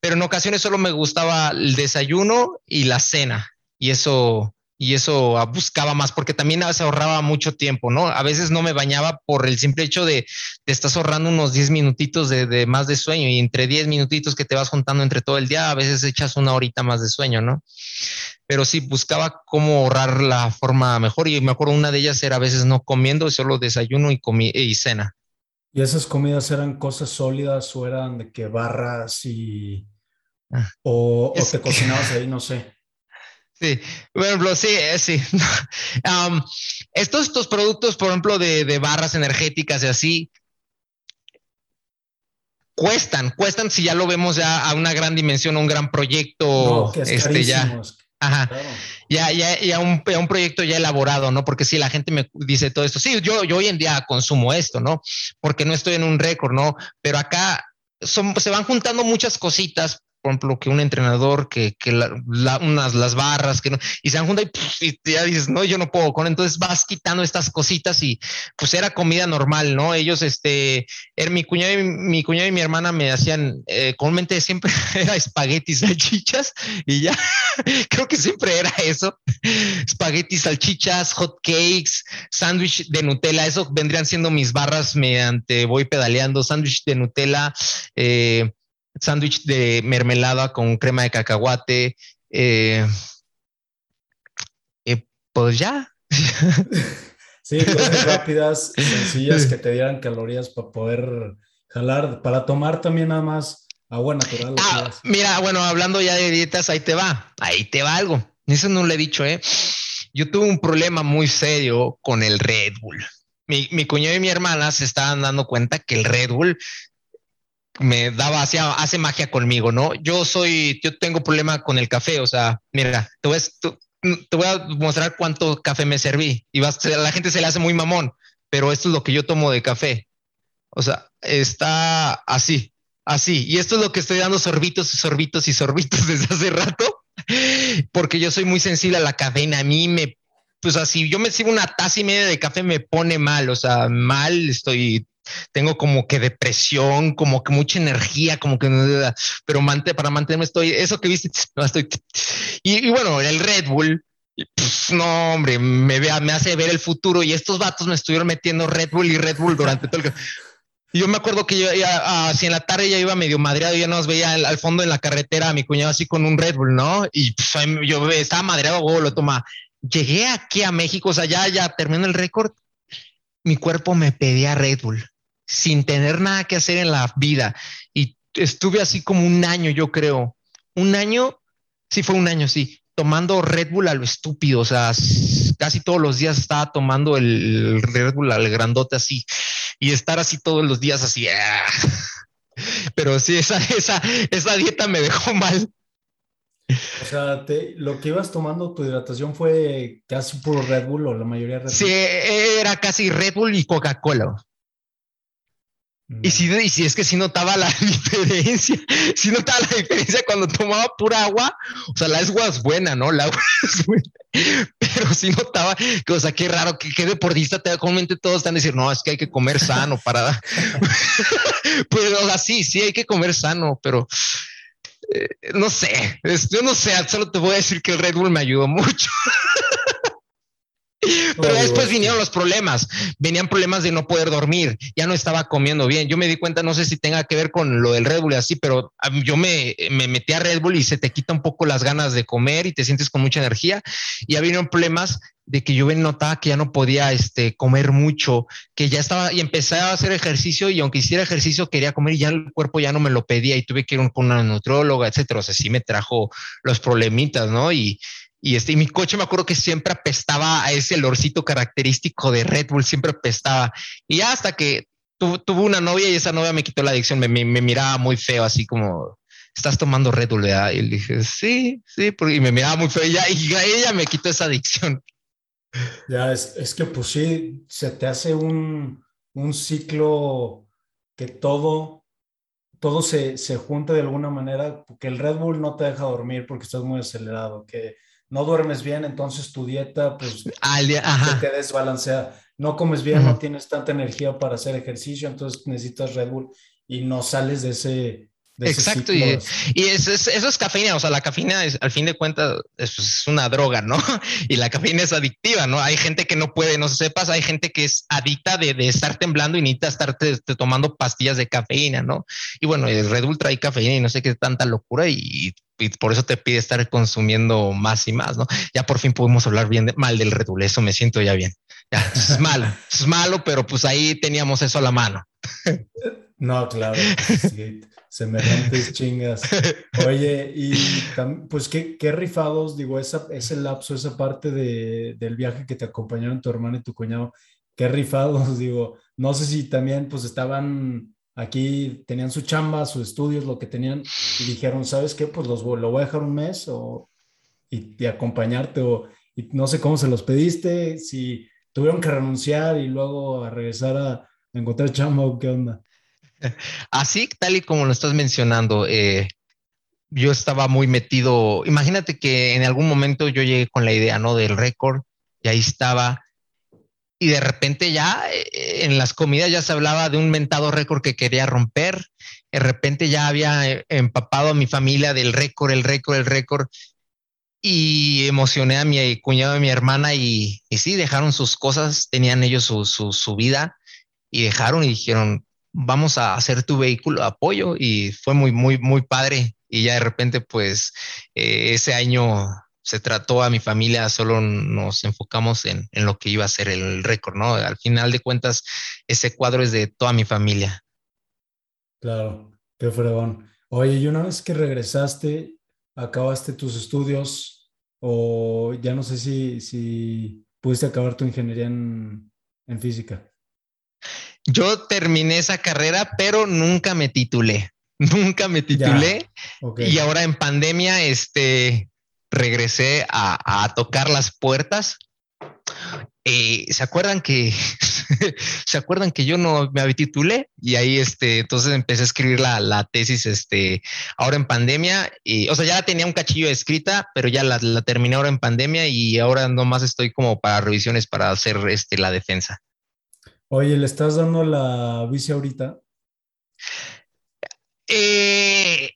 Pero en ocasiones solo me gustaba el desayuno y la cena. Y eso, y eso buscaba más, porque también a veces ahorraba mucho tiempo, ¿no? A veces no me bañaba por el simple hecho de, de estás ahorrando unos 10 minutitos de, de, más de sueño y entre 10 minutitos que te vas juntando entre todo el día, a veces echas una horita más de sueño, ¿no? Pero sí, buscaba cómo ahorrar la forma mejor y me acuerdo una de ellas era a veces no comiendo, solo desayuno y, comi y cena. ¿Y esas comidas eran cosas sólidas o eran de que barras y... Ah. o, o te cocinabas ahí, no sé? Sí, por ejemplo, sí, eh, sí. estos, estos productos, por ejemplo, de, barras energéticas y así, cuestan, cuestan si ya lo vemos ya a una gran dimensión, a un gran proyecto, este ya. Ajá. Ya, ya, ya un, un, proyecto ya elaborado, ¿no? Porque si la gente me dice todo esto, sí, yo, yo hoy en día consumo esto, ¿no? Porque no estoy en un récord, ¿no? Pero acá son, se van juntando muchas cositas por ejemplo, que un entrenador, que, las barras, y se han juntado y, ya dices, no, yo no puedo con, entonces vas quitando estas cositas y pues era comida normal, ¿no? Ellos, este, er, mi cuñado y mi cuñado y mi hermana me hacían, eh, comúnmente siempre era espaguetis, salchichas y ya, creo que siempre era eso, espaguetis, salchichas, hot cakes, sándwich de Nutella, eso vendrían siendo mis barras mediante voy pedaleando, sándwich de Nutella, eh, sándwich de mermelada con crema de cacahuate. Eh, eh, pues ya. Sí, cosas rápidas, sencillas que te dieran calorías para poder jalar, para tomar también nada más agua natural. Ah, mira, bueno, hablando ya de dietas, ahí te va, ahí te va algo. Eso no le he dicho, ¿eh? Yo tuve un problema muy serio con el Red Bull. Mi, mi cuñado y mi hermana se estaban dando cuenta que el Red Bull me daba, hacía, hace magia conmigo, ¿no? Yo soy, yo tengo problema con el café, o sea, mira, te voy, te voy a mostrar cuánto café me serví y vas, la gente se le hace muy mamón, pero esto es lo que yo tomo de café. O sea, está así, así. Y esto es lo que estoy dando sorbitos y sorbitos y sorbitos desde hace rato, porque yo soy muy sensible a la cadena. A mí me, pues así, yo me sirvo una taza y media de café, me pone mal, o sea, mal, estoy tengo como que depresión, como que mucha energía, como que, pero para mantenerme estoy, eso que viste, no estoy, y, bueno, el Red Bull, no, hombre, me, vea, me hace ver el futuro y estos vatos me estuvieron metiendo Red Bull y Red Bull durante todo el... Y yo me acuerdo que yo ya, así en la tarde ya iba medio madreado, ya nos veía al, fondo en la carretera a mi cuñado así con un Red Bull, ¿no? Y pues, yo estaba madreado, lo toma. Llegué aquí a México, o sea, ya, ya terminó el récord. Mi cuerpo me pedía Red Bull sin tener nada que hacer en la vida. Y estuve así como un año, yo creo. Un año, sí fue un año, sí, tomando Red Bull a lo estúpido. O sea, casi todos los días estaba tomando el Red Bull al grandote así y estar así todos los días así. Ah. Pero sí, esa, esa, esa dieta me dejó mal. O sea, lo que ibas tomando, tu hidratación fue casi puro Red Bull o la mayoría Red Bull. Sí, era casi Red Bull y Coca-Cola. Y si, y si es que si notaba la diferencia, si notaba la diferencia cuando tomaba pura agua, o sea, la agua es buena, ¿no? La agua es buena, pero sí notaba que, o sea, qué raro, que qué deportista te comúnmente todos están diciendo, no, es que hay que comer sano para, pues, o sea, sí, sí hay que comer sano, pero eh, no sé, yo no sé, solo te voy a decir que el Red Bull me ayudó mucho. Pero después vinieron los problemas, venían problemas de no poder dormir, ya no estaba comiendo bien. Yo me di cuenta, no sé si tenga que ver con lo del Red Bull y así, pero yo me, me metí a Red Bull y se te quita un poco las ganas de comer y te sientes con mucha energía. Y ya vinieron problemas de que yo notaba que ya no podía este, comer mucho, que ya estaba y empecé a hacer ejercicio y aunque hiciera ejercicio quería comer y ya el cuerpo ya no me lo pedía y tuve que ir con una nutróloga, etcétera. O sea, sí me trajo los problemitas, ¿no? Y, y este, mi coche me acuerdo que siempre apestaba a ese olorcito característico de Red Bull, siempre apestaba. Y hasta que tuve una novia y esa novia me quitó la adicción, me, miraba muy feo, así como, estás tomando Red Bull. Y le dije, sí, sí, y me miraba muy feo y, ya, y ella me quitó esa adicción. Ya, es, es, que pues sí, se te hace un, un ciclo que todo, todo se, se junta de alguna manera, porque el Red Bull no te deja dormir porque estás muy acelerado, que no duermes bien, entonces tu dieta pues te desbalancea. No comes bien, no tienes tanta energía para hacer ejercicio, entonces necesitas Red Bull y no sales de ese... Exacto, y, eso, es, cafeína, o sea, la cafeína es, al fin de cuentas es, una droga, ¿no? Y la cafeína es adictiva, ¿no? Hay gente que no puede, no sepas, hay gente que es adicta de, estar temblando y necesita estar tomando pastillas de cafeína, ¿no? Y bueno, el Red Bull trae cafeína y no sé qué tanta locura y y por eso te pide estar consumiendo más y más, ¿no? Ya por fin pudimos hablar bien mal del Red eso me siento ya bien. Ya, es malo, es malo, pero pues ahí teníamos eso a la mano. No, claro, sí, semejantes chingas. Oye, y pues qué, qué rifados, digo, esa, ese lapso, esa parte de, del viaje que te acompañaron tu hermano y tu cuñado, qué rifados, digo, no sé si también pues estaban aquí tenían su chamba, sus estudios, lo que tenían, y dijeron, ¿sabes qué? Pues los, lo voy a dejar un mes o, y, acompañarte, o no sé cómo se los pediste, si tuvieron que renunciar y luego a regresar a, encontrar chamba o qué onda. Así, tal y como lo estás mencionando, eh, yo estaba muy metido, imagínate que en algún momento yo llegué con la idea, ¿no? Del récord, y ahí estaba, y de repente ya eh, en las comidas ya se hablaba de un mentado récord que quería romper. De repente ya había eh, empapado a mi familia del récord, el récord, el récord. Y emocioné a mi cuñado y a mi hermana y, y sí, dejaron sus cosas, tenían ellos su, su, vida y dejaron y dijeron, vamos a hacer tu vehículo de apoyo y fue muy, muy, muy padre. Y ya de repente, pues, eh, ese año se trató a mi familia, solo nos enfocamos en, lo que iba a ser el récord, ¿no? Al final de cuentas, ese cuadro es de toda mi familia. Claro, qué fregón. Oye, y una vez que regresaste, acabaste tus estudios o ya no sé si, si pudiste acabar tu ingeniería en, física. Yo terminé esa carrera, pero nunca me titulé. Nunca me titulé. Y ahora en pandemia, este, regresé a, tocar las puertas. Eh, ¿Se acuerdan que se acuerdan que yo no me titulé y ahí este entonces empecé a escribir la, tesis este ahora en pandemia y o sea ya tenía un cachillo escrita pero ya la, terminé ahora en pandemia y ahora nomás estoy como para revisiones para hacer este la defensa. Oye, ¿le estás dando la bici ahorita? Eh,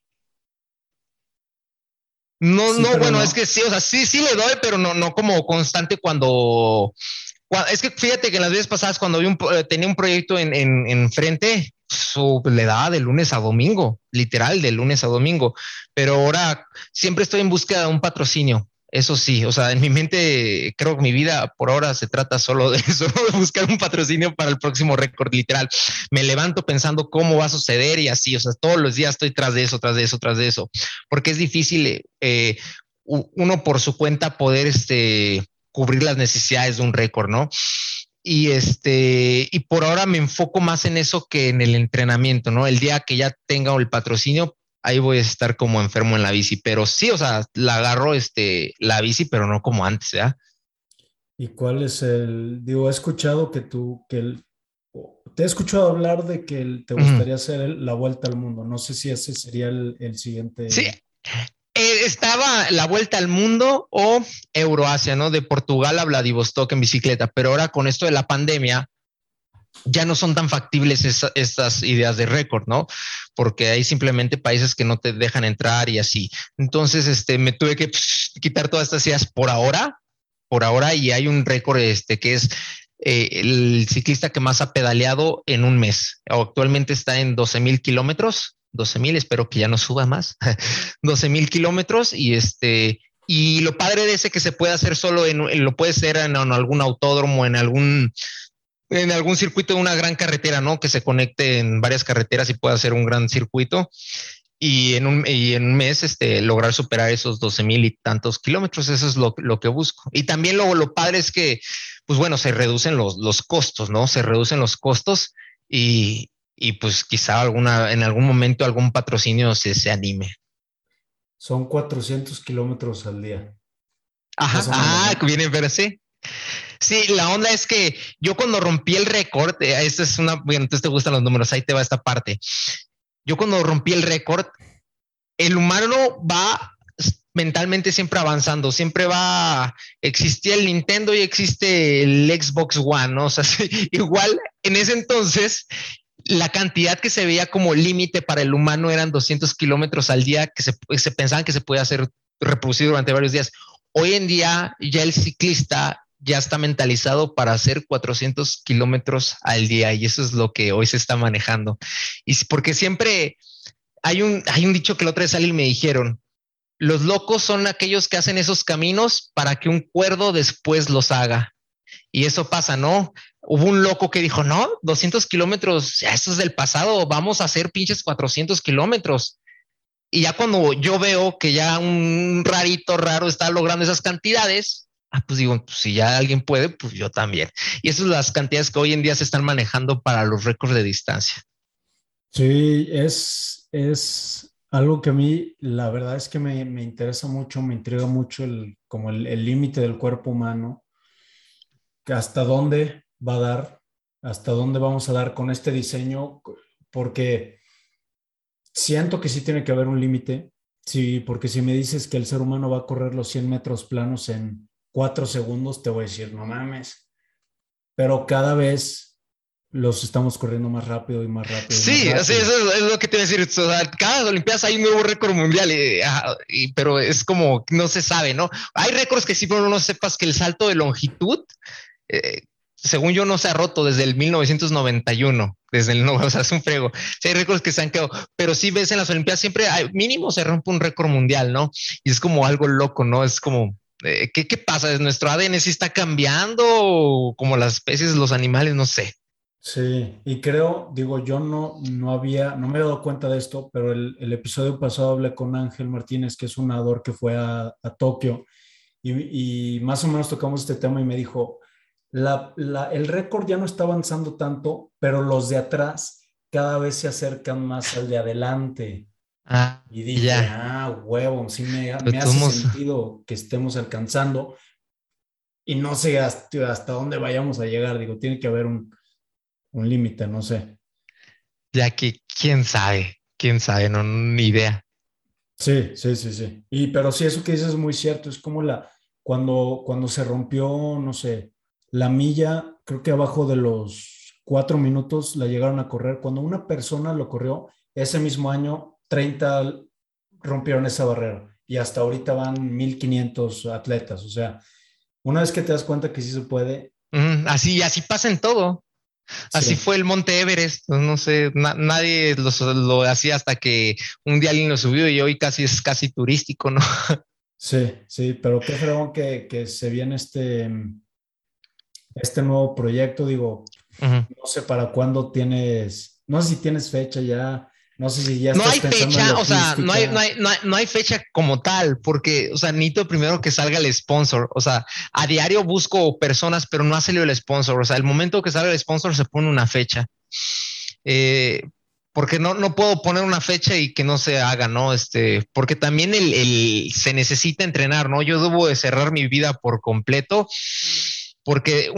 no, no, bueno, es que sí, o sea, sí, sí le doy, pero no, no como constante cuando, es que fíjate que en las veces pasadas cuando eh, tenía un proyecto en, en, frente, le daba de lunes a domingo, literal, de lunes a domingo, pero ahora siempre estoy en búsqueda de un patrocinio. Eso sí, o sea, en mi mente creo que mi vida por ahora se trata solo de eso, de buscar un patrocinio para el próximo récord, literal. Me levanto pensando cómo va a suceder y así, o sea, todos los días estoy tras de eso, tras de eso, tras de eso, porque es difícil eh, uno por su cuenta poder este, cubrir las necesidades de un récord, ¿no? Y este, y por ahora me enfoco más en eso que en el entrenamiento, ¿no? El día que ya tenga el patrocinio, ahí voy a estar como enfermo en la bici, pero sí, o sea, la agarro este, la bici, pero no como antes, ¿ya? ¿Y cuál es el, digo, he escuchado que tú, que Te he escuchado hablar de que te gustaría hacer la vuelta al mundo. No sé si ese sería el, el siguiente. Sí, eh, estaba la vuelta al mundo o Euroasia, ¿no? De Portugal a Vladivostok en bicicleta, pero ahora con esto de la pandemia ya no son tan factibles estas ideas de récord, ¿no? Porque hay simplemente países que no te dejan entrar y así. Entonces, este, me tuve que quitar todas estas ideas por ahora, por ahora, y hay un récord este que es eh, el ciclista que más ha pedaleado en un mes. Actualmente está en 12 mil kilómetros 12 mil, espero que ya no suba más, 12 mil kilómetros y este, y lo padre de ese que se puede hacer solo en, lo puede ser en, algún autódromo, en algún, en algún circuito de una gran carretera, ¿no? Que se conecte en varias carreteras y pueda hacer un gran circuito. Y en un, y en un mes este, lograr superar esos 12 mil y tantos kilómetros, eso es lo, lo que busco. Y también lo, lo padre es que, pues bueno, se reducen los, los costos, ¿no? Se reducen los costos y, y pues quizá alguna, en algún momento algún patrocinio se, se anime. Son 400 kilómetros al día. Ajá, ah, viene, pero sí. Sí, la onda es que yo cuando rompí el récord, eh, esta es una, bueno, entonces te gustan los números, ahí te va esta parte. Yo cuando rompí el récord, el humano va mentalmente siempre avanzando, siempre va, existía el Nintendo y existe el Xbox One, ¿no? O sea, igual en ese entonces la cantidad que se veía como límite para el humano eran 200 kilómetros al día que se, se pensaban que se podía hacer reproducido durante varios días. Hoy en día ya el ciclista ya está mentalizado para hacer 400 kilómetros al día y eso es lo que hoy se está manejando. Y porque siempre hay un, hay un dicho que la otra vez me dijeron, los locos son aquellos que hacen esos caminos para que un cuerdo después los haga. Y eso pasa, ¿no? Hubo un loco que dijo, no, 200 kilómetros, eso es del pasado, vamos a hacer pinches 400 kilómetros. Y ya cuando yo veo que ya un rarito raro está logrando esas cantidades, ah, pues digo, pues si ya alguien puede, pues yo también. Y esas son las cantidades que hoy en día se están manejando para los récords de distancia. Sí, es, es algo que a mí, la verdad es que me, me interesa mucho, me intriga mucho el, como el límite del cuerpo humano hasta dónde va a dar, hasta dónde vamos a dar con este diseño, porque siento que sí tiene que haber un límite, sí, porque si me dices que el ser humano va a correr los 100 metros planos en cuatro segundos, te voy a decir, no mames, pero cada vez los estamos corriendo más rápido y más rápido. sí, eso es, lo que te voy a decir. cada Olimpiadas hay un nuevo récord mundial, pero es como no se sabe, ¿no? Hay récords que sí, pero no sepas que el salto de longitud eh, según yo, no se ha roto desde el 1991, desde el no, o sea, es un frego. hay récords que se han quedado, pero sí ves en las Olimpiadas siempre hay, mínimo se rompe un récord mundial, ¿no? Y es como algo loco, ¿no? Es como, eh, ¿qué, ¿qué, pasa? ¿Nuestro ADN sí está cambiando como las especies, los animales? No sé. Sí, y creo, digo, yo no, no había, no me he dado cuenta de esto, pero el, episodio pasado hablé con Ángel Martínez, que es un nadador que fue a, Tokio, y, y más o menos tocamos este tema y me dijo, el récord ya no está avanzando tanto, pero los de atrás cada vez se acercan más al de adelante. Ah, y dije, ah, huevo, sí me, hace sentido que estemos alcanzando. Y no sé hasta, hasta, dónde vayamos a llegar. Digo, tiene que haber un, un límite, no sé. Ya que, quién sabe, quién sabe, no, ni idea. Sí, sí, sí, sí. Y pero sí, eso que dices es muy cierto. Es como la, cuando, cuando se rompió, no sé, la milla, creo que abajo de los cuatro minutos la llegaron a correr. Cuando una persona lo corrió, ese mismo año, 30 rompieron esa barrera y hasta ahorita van 1500 atletas. O sea, una vez que te das cuenta que sí se puede. así, así pasa en todo. Así fue el Monte Everest, no sé, nadie lo hacía hasta que un día alguien lo subió y hoy casi es casi turístico, ¿no? Sí, sí, pero qué fregón que, que se viene este, este nuevo proyecto, digo, no sé para cuándo tienes, no sé si tienes fecha ya, no sé si ya no hay fecha, o sea, no hay, no hay, fecha como tal, porque, o sea, necesito primero que salga el sponsor. O sea, a diario busco personas, pero no ha salido el sponsor. O sea, el momento que sale el sponsor se pone una fecha. Eh, porque no, no puedo poner una fecha y que no se haga, ¿no? Este, porque también el, se necesita entrenar, ¿no? Yo debo de cerrar mi vida por completo porque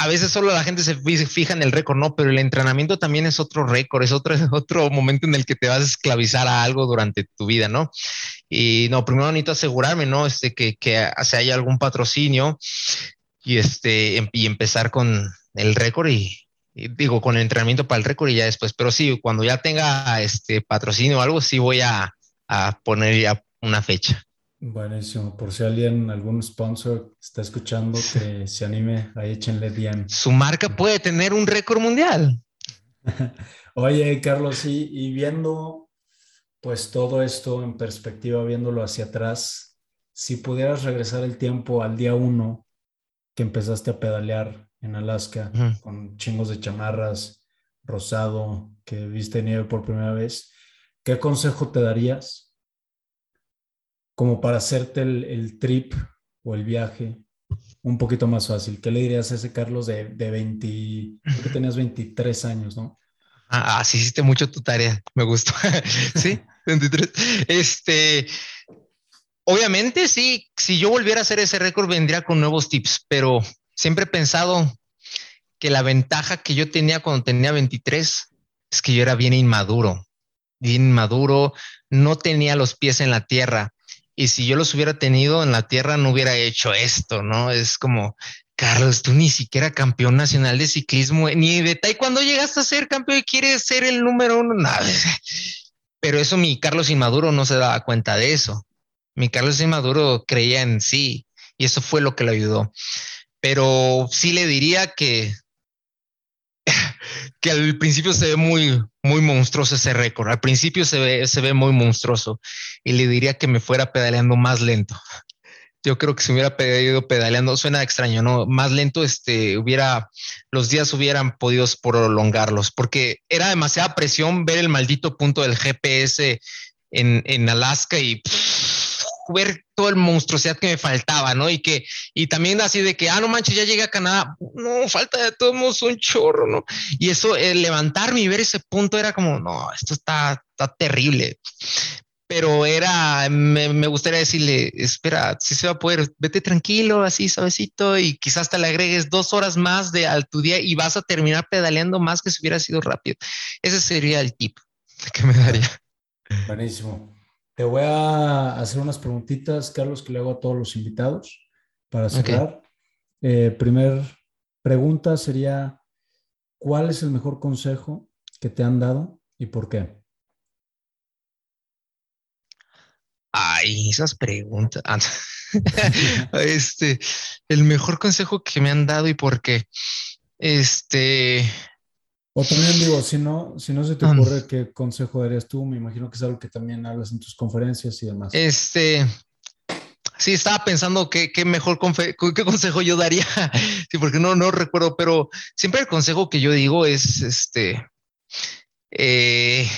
a veces solo la gente se fija en el récord, no, pero el entrenamiento también es otro récord, es otro, otro momento en el que te vas a esclavizar a algo durante tu vida, ¿no? Y no, primero necesito asegurarme, ¿no? Este, que, que se haya algún patrocinio y este, em, y empezar con el récord y, digo, con el entrenamiento para el récord y ya después, pero sí, cuando ya tenga este patrocinio o algo, sí voy a, a poner ya una fecha. Buenísimo. Por si alguien, algún sponsor está escuchando, que se anime, ahí échenle DM. Su marca puede tener un récord mundial. Oye, Carlos, y, viendo pues todo esto en perspectiva, viéndolo hacia atrás, si pudieras regresar el tiempo al día uno que empezaste a pedalear en Alaska con chingos de chamarras, rosado, que viste nieve por primera vez, ¿qué consejo te darías como para hacerte el, trip o el viaje un poquito más fácil? ¿Qué le dirías a ese Carlos de, de 20, creo que tenías 23 años, ¿no? Ah, ah, sí hiciste mucho tu tarea, me gustó. sí, 23. Este, obviamente sí, si yo volviera a hacer ese récord vendría con nuevos tips, pero siempre he pensado que la ventaja que yo tenía cuando tenía 23 es que yo era bien inmaduro, bien inmaduro, no tenía los pies en la tierra. Y si yo los hubiera tenido en la tierra, no hubiera hecho esto, ¿no? Es como, Carlos, tú ni siquiera campeón nacional de ciclismo, ni de cuando llegaste a ser campeón y quieres ser el número uno, nada. Pero eso mi Carlos Inmaduro no se daba cuenta de eso. Mi Carlos Inmaduro creía en sí y eso fue lo que le ayudó. Pero sí le diría que que al principio se ve muy, muy monstruoso ese récord. Al principio se ve, se ve muy monstruoso y le diría que me fuera pedaleando más lento. Yo creo que si hubiera ido pedaleando, suena extraño, ¿no? Más lento, este, hubiera, los días hubieran podido prolongarlos, porque era demasiada presión ver el maldito punto del GPS en, en Alaska y ver todo el monstruosidad que me faltaba, ¿no? Y que, y también así de que, ah, no manches, ya llegué a Canadá, no, falta de todos modos un chorro, ¿no? Y eso, el levantarme y ver ese punto era como, no, esto está, está terrible. Pero era, me, gustaría decirle, espera, si se va a poder, vete tranquilo, así suavecito, y quizás te le agregues dos horas más de al tu día y vas a terminar pedaleando más que si hubiera sido rápido. Ese sería el tip que me daría. Buenísimo. Te voy a hacer unas preguntitas, Carlos, que le hago a todos los invitados para cerrar. Eh, primer pregunta sería, ¿cuál es el mejor consejo que te han dado y por qué? Ay, esas preguntas. Ah, este, el mejor consejo que me han dado y por qué. Este, o también digo, si no, si no se te ocurre, ¿qué consejo darías tú? Me imagino que es algo que también hablas en tus conferencias y demás. Este, sí, estaba pensando qué, qué mejor qué consejo yo daría. sí, porque no, no recuerdo, pero siempre el consejo que yo digo es, este, eh,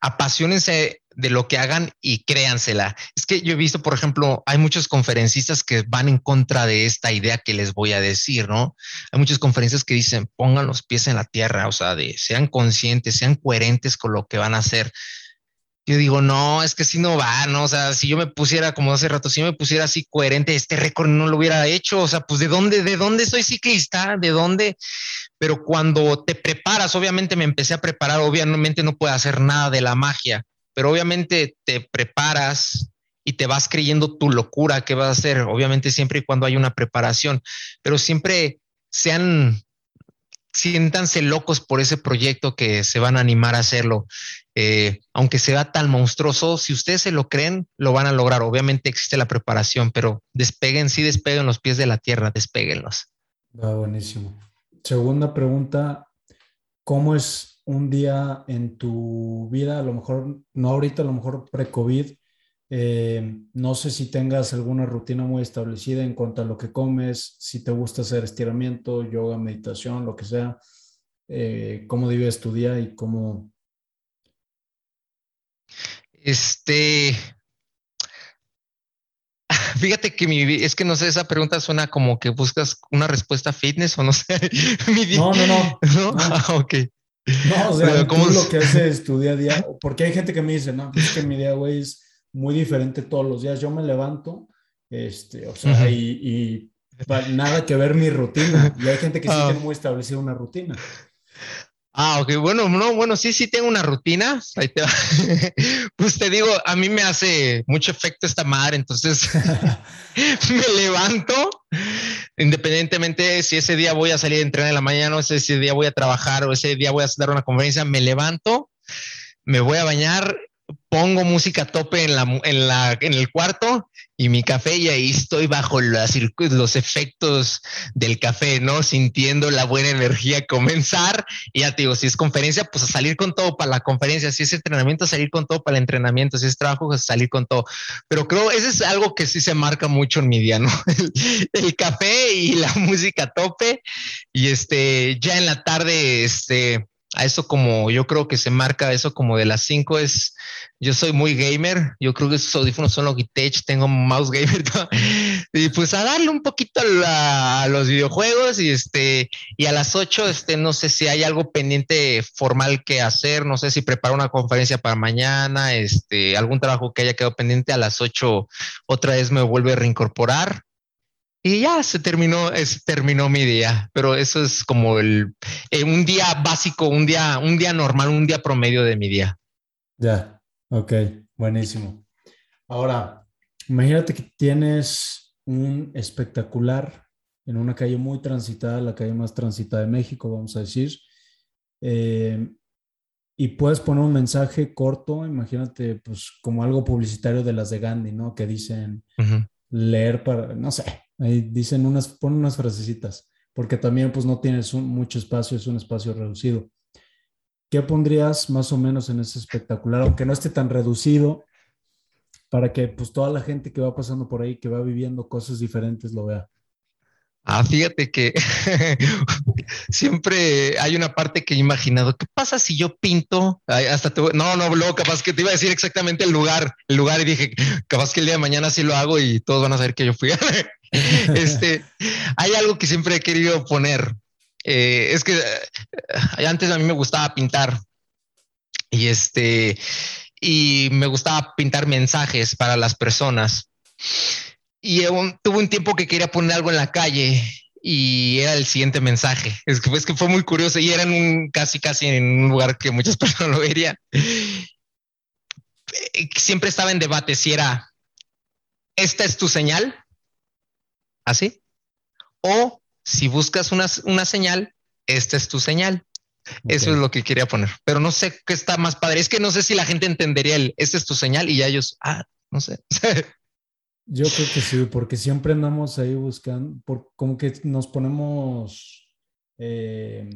apasionense de lo que hagan y créansela. Es que yo he visto, por ejemplo, hay muchos conferencistas que van en contra de esta idea que les voy a decir, ¿no? Hay muchas conferencias que dicen, pongan los pies en la tierra, o sea, de sean conscientes, sean coherentes con lo que van a hacer. Yo digo, no, es que si no va, ¿no? O sea, si yo me pusiera, como hace rato, si yo me pusiera así coherente, este récord no lo hubiera hecho. O sea, pues de dónde, de dónde soy ciclista, de dónde. Pero cuando te preparas, obviamente me empecé a preparar, obviamente no puedo hacer nada de la magia pero obviamente te preparas y te vas creyendo tu locura que vas a hacer, obviamente siempre y cuando hay una preparación, pero siempre sean, siéntanse locos por ese proyecto que se van a animar a hacerlo. Eh, aunque sea tan monstruoso, si ustedes se lo creen, lo van a lograr. Obviamente existe la preparación, pero despeguen, sí despeguen los pies de la tierra, despeguenlos. Va buenísimo. Segunda pregunta, ¿cómo es un día en tu vida, a lo mejor, no ahorita, a lo mejor pre-COVID, eh, no sé si tengas alguna rutina muy establecida en cuanto a lo que comes, si te gusta hacer estiramiento, yoga, meditación, lo que sea, eh, cómo vives tu día y cómo... Este, Fíjate que mi, es que no sé, esa pregunta suena como que buscas una respuesta fitness o no sé. no, no, no. ¿No? Ah, ok. No, o sea, ¿cómo lo que haces tu día a día, porque hay gente que me dice, no, pues es que mi día, güey, es muy diferente todos los días. Yo me levanto, este, o sea, y, nada que ver mi rutina. Y hay gente que sí ah. tiene muy establecida una rutina. Ah, ok, bueno, no, bueno, sí, sí tengo una rutina. Ahí te pues te digo, a mí me hace mucho efecto esta madre, entonces me levanto, independientemente si ese día voy a salir a entrenar en la mañana, o si ese día voy a trabajar, o ese día voy a dar una conferencia, me levanto, me voy a bañar pongo música a tope en, la, en, la, en el cuarto y mi café y ahí estoy bajo los, efectos del café, ¿no? Sintiendo la buena energía comenzar. Y ya te digo, si es conferencia, pues a salir con todo para la conferencia. Si es entrenamiento, salir con todo para el entrenamiento. Si es trabajo, pues salir con todo. Pero creo, eso es algo que sí se marca mucho en mi día, ¿no? El, café y la música a tope. Y este, ya en la tarde, este, a eso como yo creo que se marca eso como de las 5 es yo soy muy gamer, yo creo que esos audífonos son Logitech, tengo mouse gamer y pues a darle un poquito a, los videojuegos y este y a las 8 este no sé si hay algo pendiente formal que hacer, no sé si preparo una conferencia para mañana, este algún trabajo que haya quedado pendiente a las 8 otra vez me vuelve a reincorporar y ya se terminó, es, terminó mi día, pero eso es como el eh, un día básico, un día, un día normal, un día promedio de mi día. Ya, ok, buenísimo. Ahora, imagínate que tienes un espectacular en una calle muy transitada, la calle más transitada de México, vamos a decir, eh, y puedes poner un mensaje corto, imagínate, pues como algo publicitario de las de Gandhi, ¿no? Que dicen leer para, no sé, Ahí dicen unas, pon unas frasecitas, porque también pues no tienes mucho espacio, es un espacio reducido. ¿Qué pondrías más o menos en ese espectacular, aunque no esté tan reducido, para que pues toda la gente que va pasando por ahí, que va viviendo cosas diferentes, lo vea? Ah, fíjate que siempre hay una parte que he imaginado, ¿qué pasa si yo pinto? hasta no, no, luego capaz que te iba a decir exactamente el lugar, el lugar y dije, capaz que el día de mañana sí lo hago y todos van a saber que yo fui. este, hay algo que siempre he querido poner. Eh, es que eh, antes a mí me gustaba pintar y este, y me gustaba pintar mensajes para las personas. Y tuve un tiempo que quería poner algo en la calle y era el siguiente mensaje. Es que, es que fue muy curioso y era en un casi, casi en un lugar que muchas personas lo verían. Siempre estaba en debate si era, esta es tu señal así. O si buscas una, una señal, esta es tu señal. Eso es lo que quería poner, pero no sé qué está más padre. Es que no sé si la gente entendería el, esta es tu señal y ya ellos, ah, no sé. Yo creo que sí, porque siempre andamos ahí buscando, por, como que nos ponemos... Eh,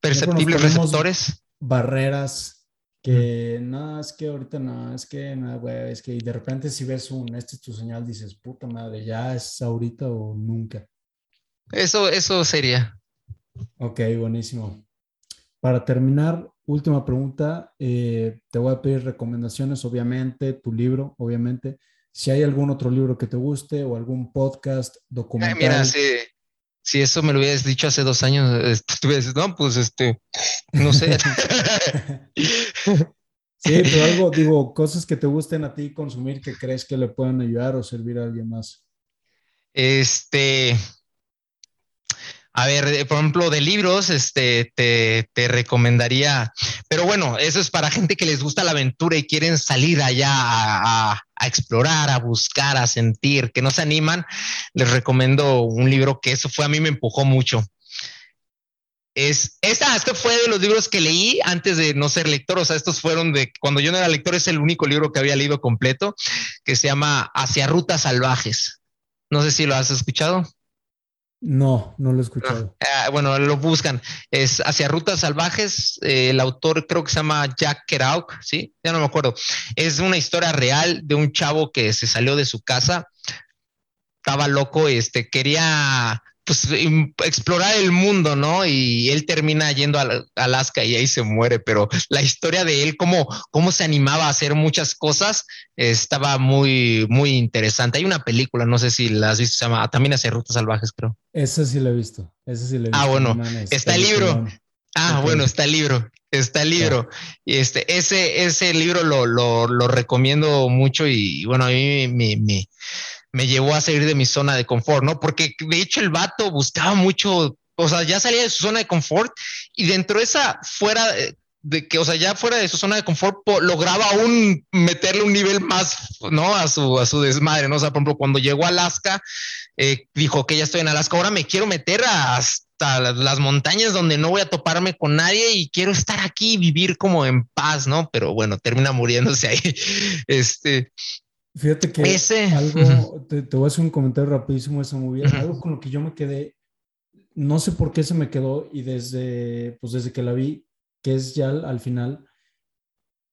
Perceptibles receptores. Barreras que no, es que ahorita no, es que no, güey, es que y de repente si ves un, este es tu señal, dices, puta madre, ya es ahorita o nunca. Eso, eso sería. Ok, buenísimo. Para terminar, última pregunta, eh, te voy a pedir recomendaciones, obviamente, tu libro, obviamente. Si hay algún otro libro que te guste o algún podcast, documental. mira, sí, si eso me lo hubieras dicho hace dos años, este, tú hubieras no, pues este, no sé. sí, pero algo, digo, cosas que te gusten a ti consumir que crees que le puedan ayudar o servir a alguien más. Este, a ver, eh, por ejemplo, de libros, este, te, recomendaría, pero bueno, eso es para gente que les gusta la aventura y quieren salir allá a, explorar, a buscar, a sentir, que no se animan. Les recomiendo un libro que eso fue a mí me empujó mucho. Es, esta, este fue de los libros que leí antes de no ser lector, o sea, estos fueron de cuando yo no era lector, es el único libro que había leído completo, que se llama Hacia Rutas Salvajes. No sé si lo has escuchado. No, no lo he escuchado. Ah, bueno, lo buscan. Es Hacia Rutas Salvajes. Eh, el autor creo que se llama Jack Kerouac, ¿sí? Ya no me acuerdo. Es una historia real de un chavo que se salió de su casa. Estaba loco, este, quería pues explorar el mundo, ¿no? Y él termina yendo a Alaska y ahí se muere, pero la historia de él, cómo, cómo se animaba a hacer muchas cosas, estaba muy, muy interesante. Hay una película, no sé si la has visto, se llama También hace Rutas Salvajes, creo. Esa sí la he visto, esa sí la he ah, visto. Ah, bueno, está el libro. Ah, bueno, está el libro, está el libro. Y este, ese, ese libro lo, lo, lo recomiendo mucho y bueno, a mí me, me me llevó a salir de mi zona de confort, ¿no? Porque de hecho el vato buscaba mucho, o sea, ya salía de su zona de confort y dentro de esa, fuera de que, o sea, ya fuera de su zona de confort, lograba aún meterle un nivel más, ¿no? A su, a su desmadre, ¿no? O sea, por ejemplo, cuando llegó a Alaska, eh, dijo que ya estoy en Alaska, ahora me quiero meter hasta las montañas donde no voy a toparme con nadie y quiero estar aquí y vivir como en paz, ¿no? Pero bueno, termina muriéndose ahí. Este. Fíjate que ese, algo, te, voy a hacer un comentario rapidísimo esa movie, algo con lo que yo me quedé, no sé por qué se me quedó y desde, pues desde que la vi, que es ya al final,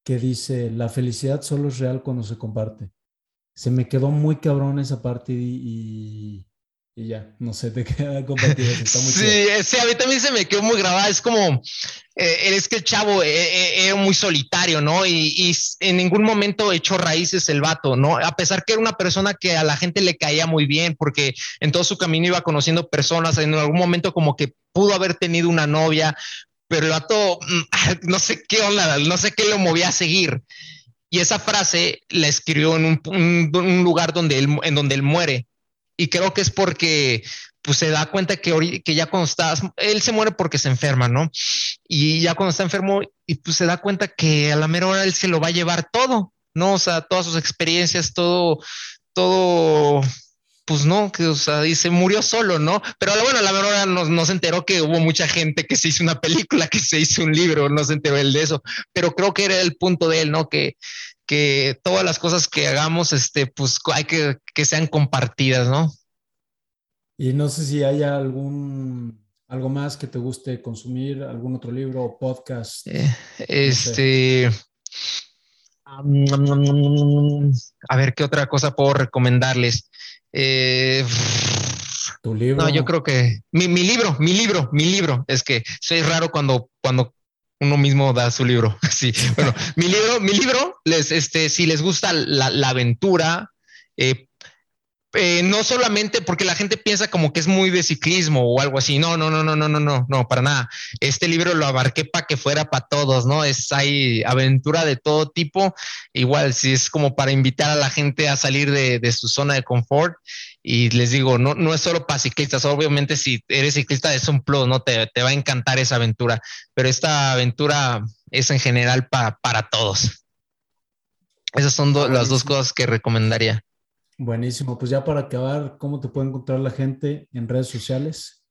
que dice, la felicidad solo es real cuando se comparte. Se me quedó muy cabrón esa parte y, y, ya, no sé, te queda compartido. Está muy sí, sí, a mí también se me quedó muy grabada. Es como, eh, es que el chavo eh, eh, era muy solitario, ¿no? Y, y, en ningún momento echó raíces el vato, ¿no? A pesar que era una persona que a la gente le caía muy bien, porque en todo su camino iba conociendo personas, en algún momento como que pudo haber tenido una novia, pero el vato, mm, no sé qué onda, no sé qué lo movía a seguir. Y esa frase la escribió en un, lugar donde él, en donde él muere. Y creo que es porque pues se da cuenta que, que ya cuando está, él se muere porque se enferma, ¿no? Y ya cuando está enfermo, y pues se da cuenta que a la mera hora él se lo va a llevar todo, ¿no? O sea, todas sus experiencias, todo, todo, pues no, que o sea, dice murió solo, ¿no? Pero bueno, la verdad nos, nos enteró que hubo mucha gente que se hizo una película, que se hizo un libro, no se enteró él de eso, pero creo que era el punto de él, ¿no? Que, que todas las cosas que hagamos, este, pues hay que que sean compartidas, ¿no? Y no sé si hay algún algo más que te guste consumir, algún otro libro o podcast. Eh, este. a ver, ¿qué otra cosa puedo recomendarles? Eh, ¿Tu libro? No, yo creo que mi, libro, mi libro, mi libro. Es que soy raro cuando, cuando uno mismo da su libro. Sí, bueno, mi libro, mi libro, les, este, si les gusta la, la aventura, eh, eh, no solamente porque la gente piensa como que es muy de ciclismo o algo así. No, no, no, no, no, no, no, no, para nada. Este libro lo abarqué para que fuera para todos, ¿no? Es hay aventura de todo tipo. Igual, si es como para invitar a la gente a salir de, su zona de confort. Y les digo, no, no es solo para ciclistas. Obviamente, si eres ciclista es un plus, ¿no? Te, va a encantar esa aventura. Pero esta aventura es en general para todos. Esas son las dos cosas que recomendaría. Buenísimo, pues ya para acabar, ¿cómo te puede encontrar la gente en redes sociales?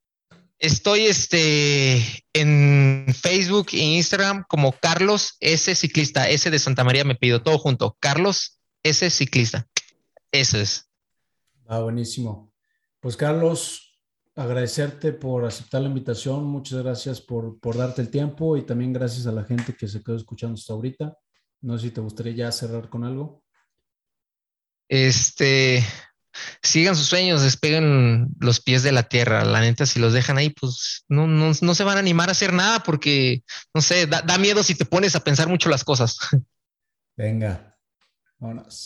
Estoy este, en Facebook e Instagram como Carlos S. Ciclista, S de Santa María me pido todo junto, Carlos S. Ciclista. Ese es. Ah, buenísimo. Pues Carlos, agradecerte por aceptar la invitación, muchas gracias por, por darte el tiempo y también gracias a la gente que se quedó escuchando hasta ahorita. No sé si te gustaría ya cerrar con algo. Este, sigan sus sueños, despeguen los pies de la tierra. La neta, si los dejan ahí, pues no, no, no se van a animar a hacer nada porque, no sé, da, da miedo si te pones a pensar mucho las cosas. Venga, vámonos.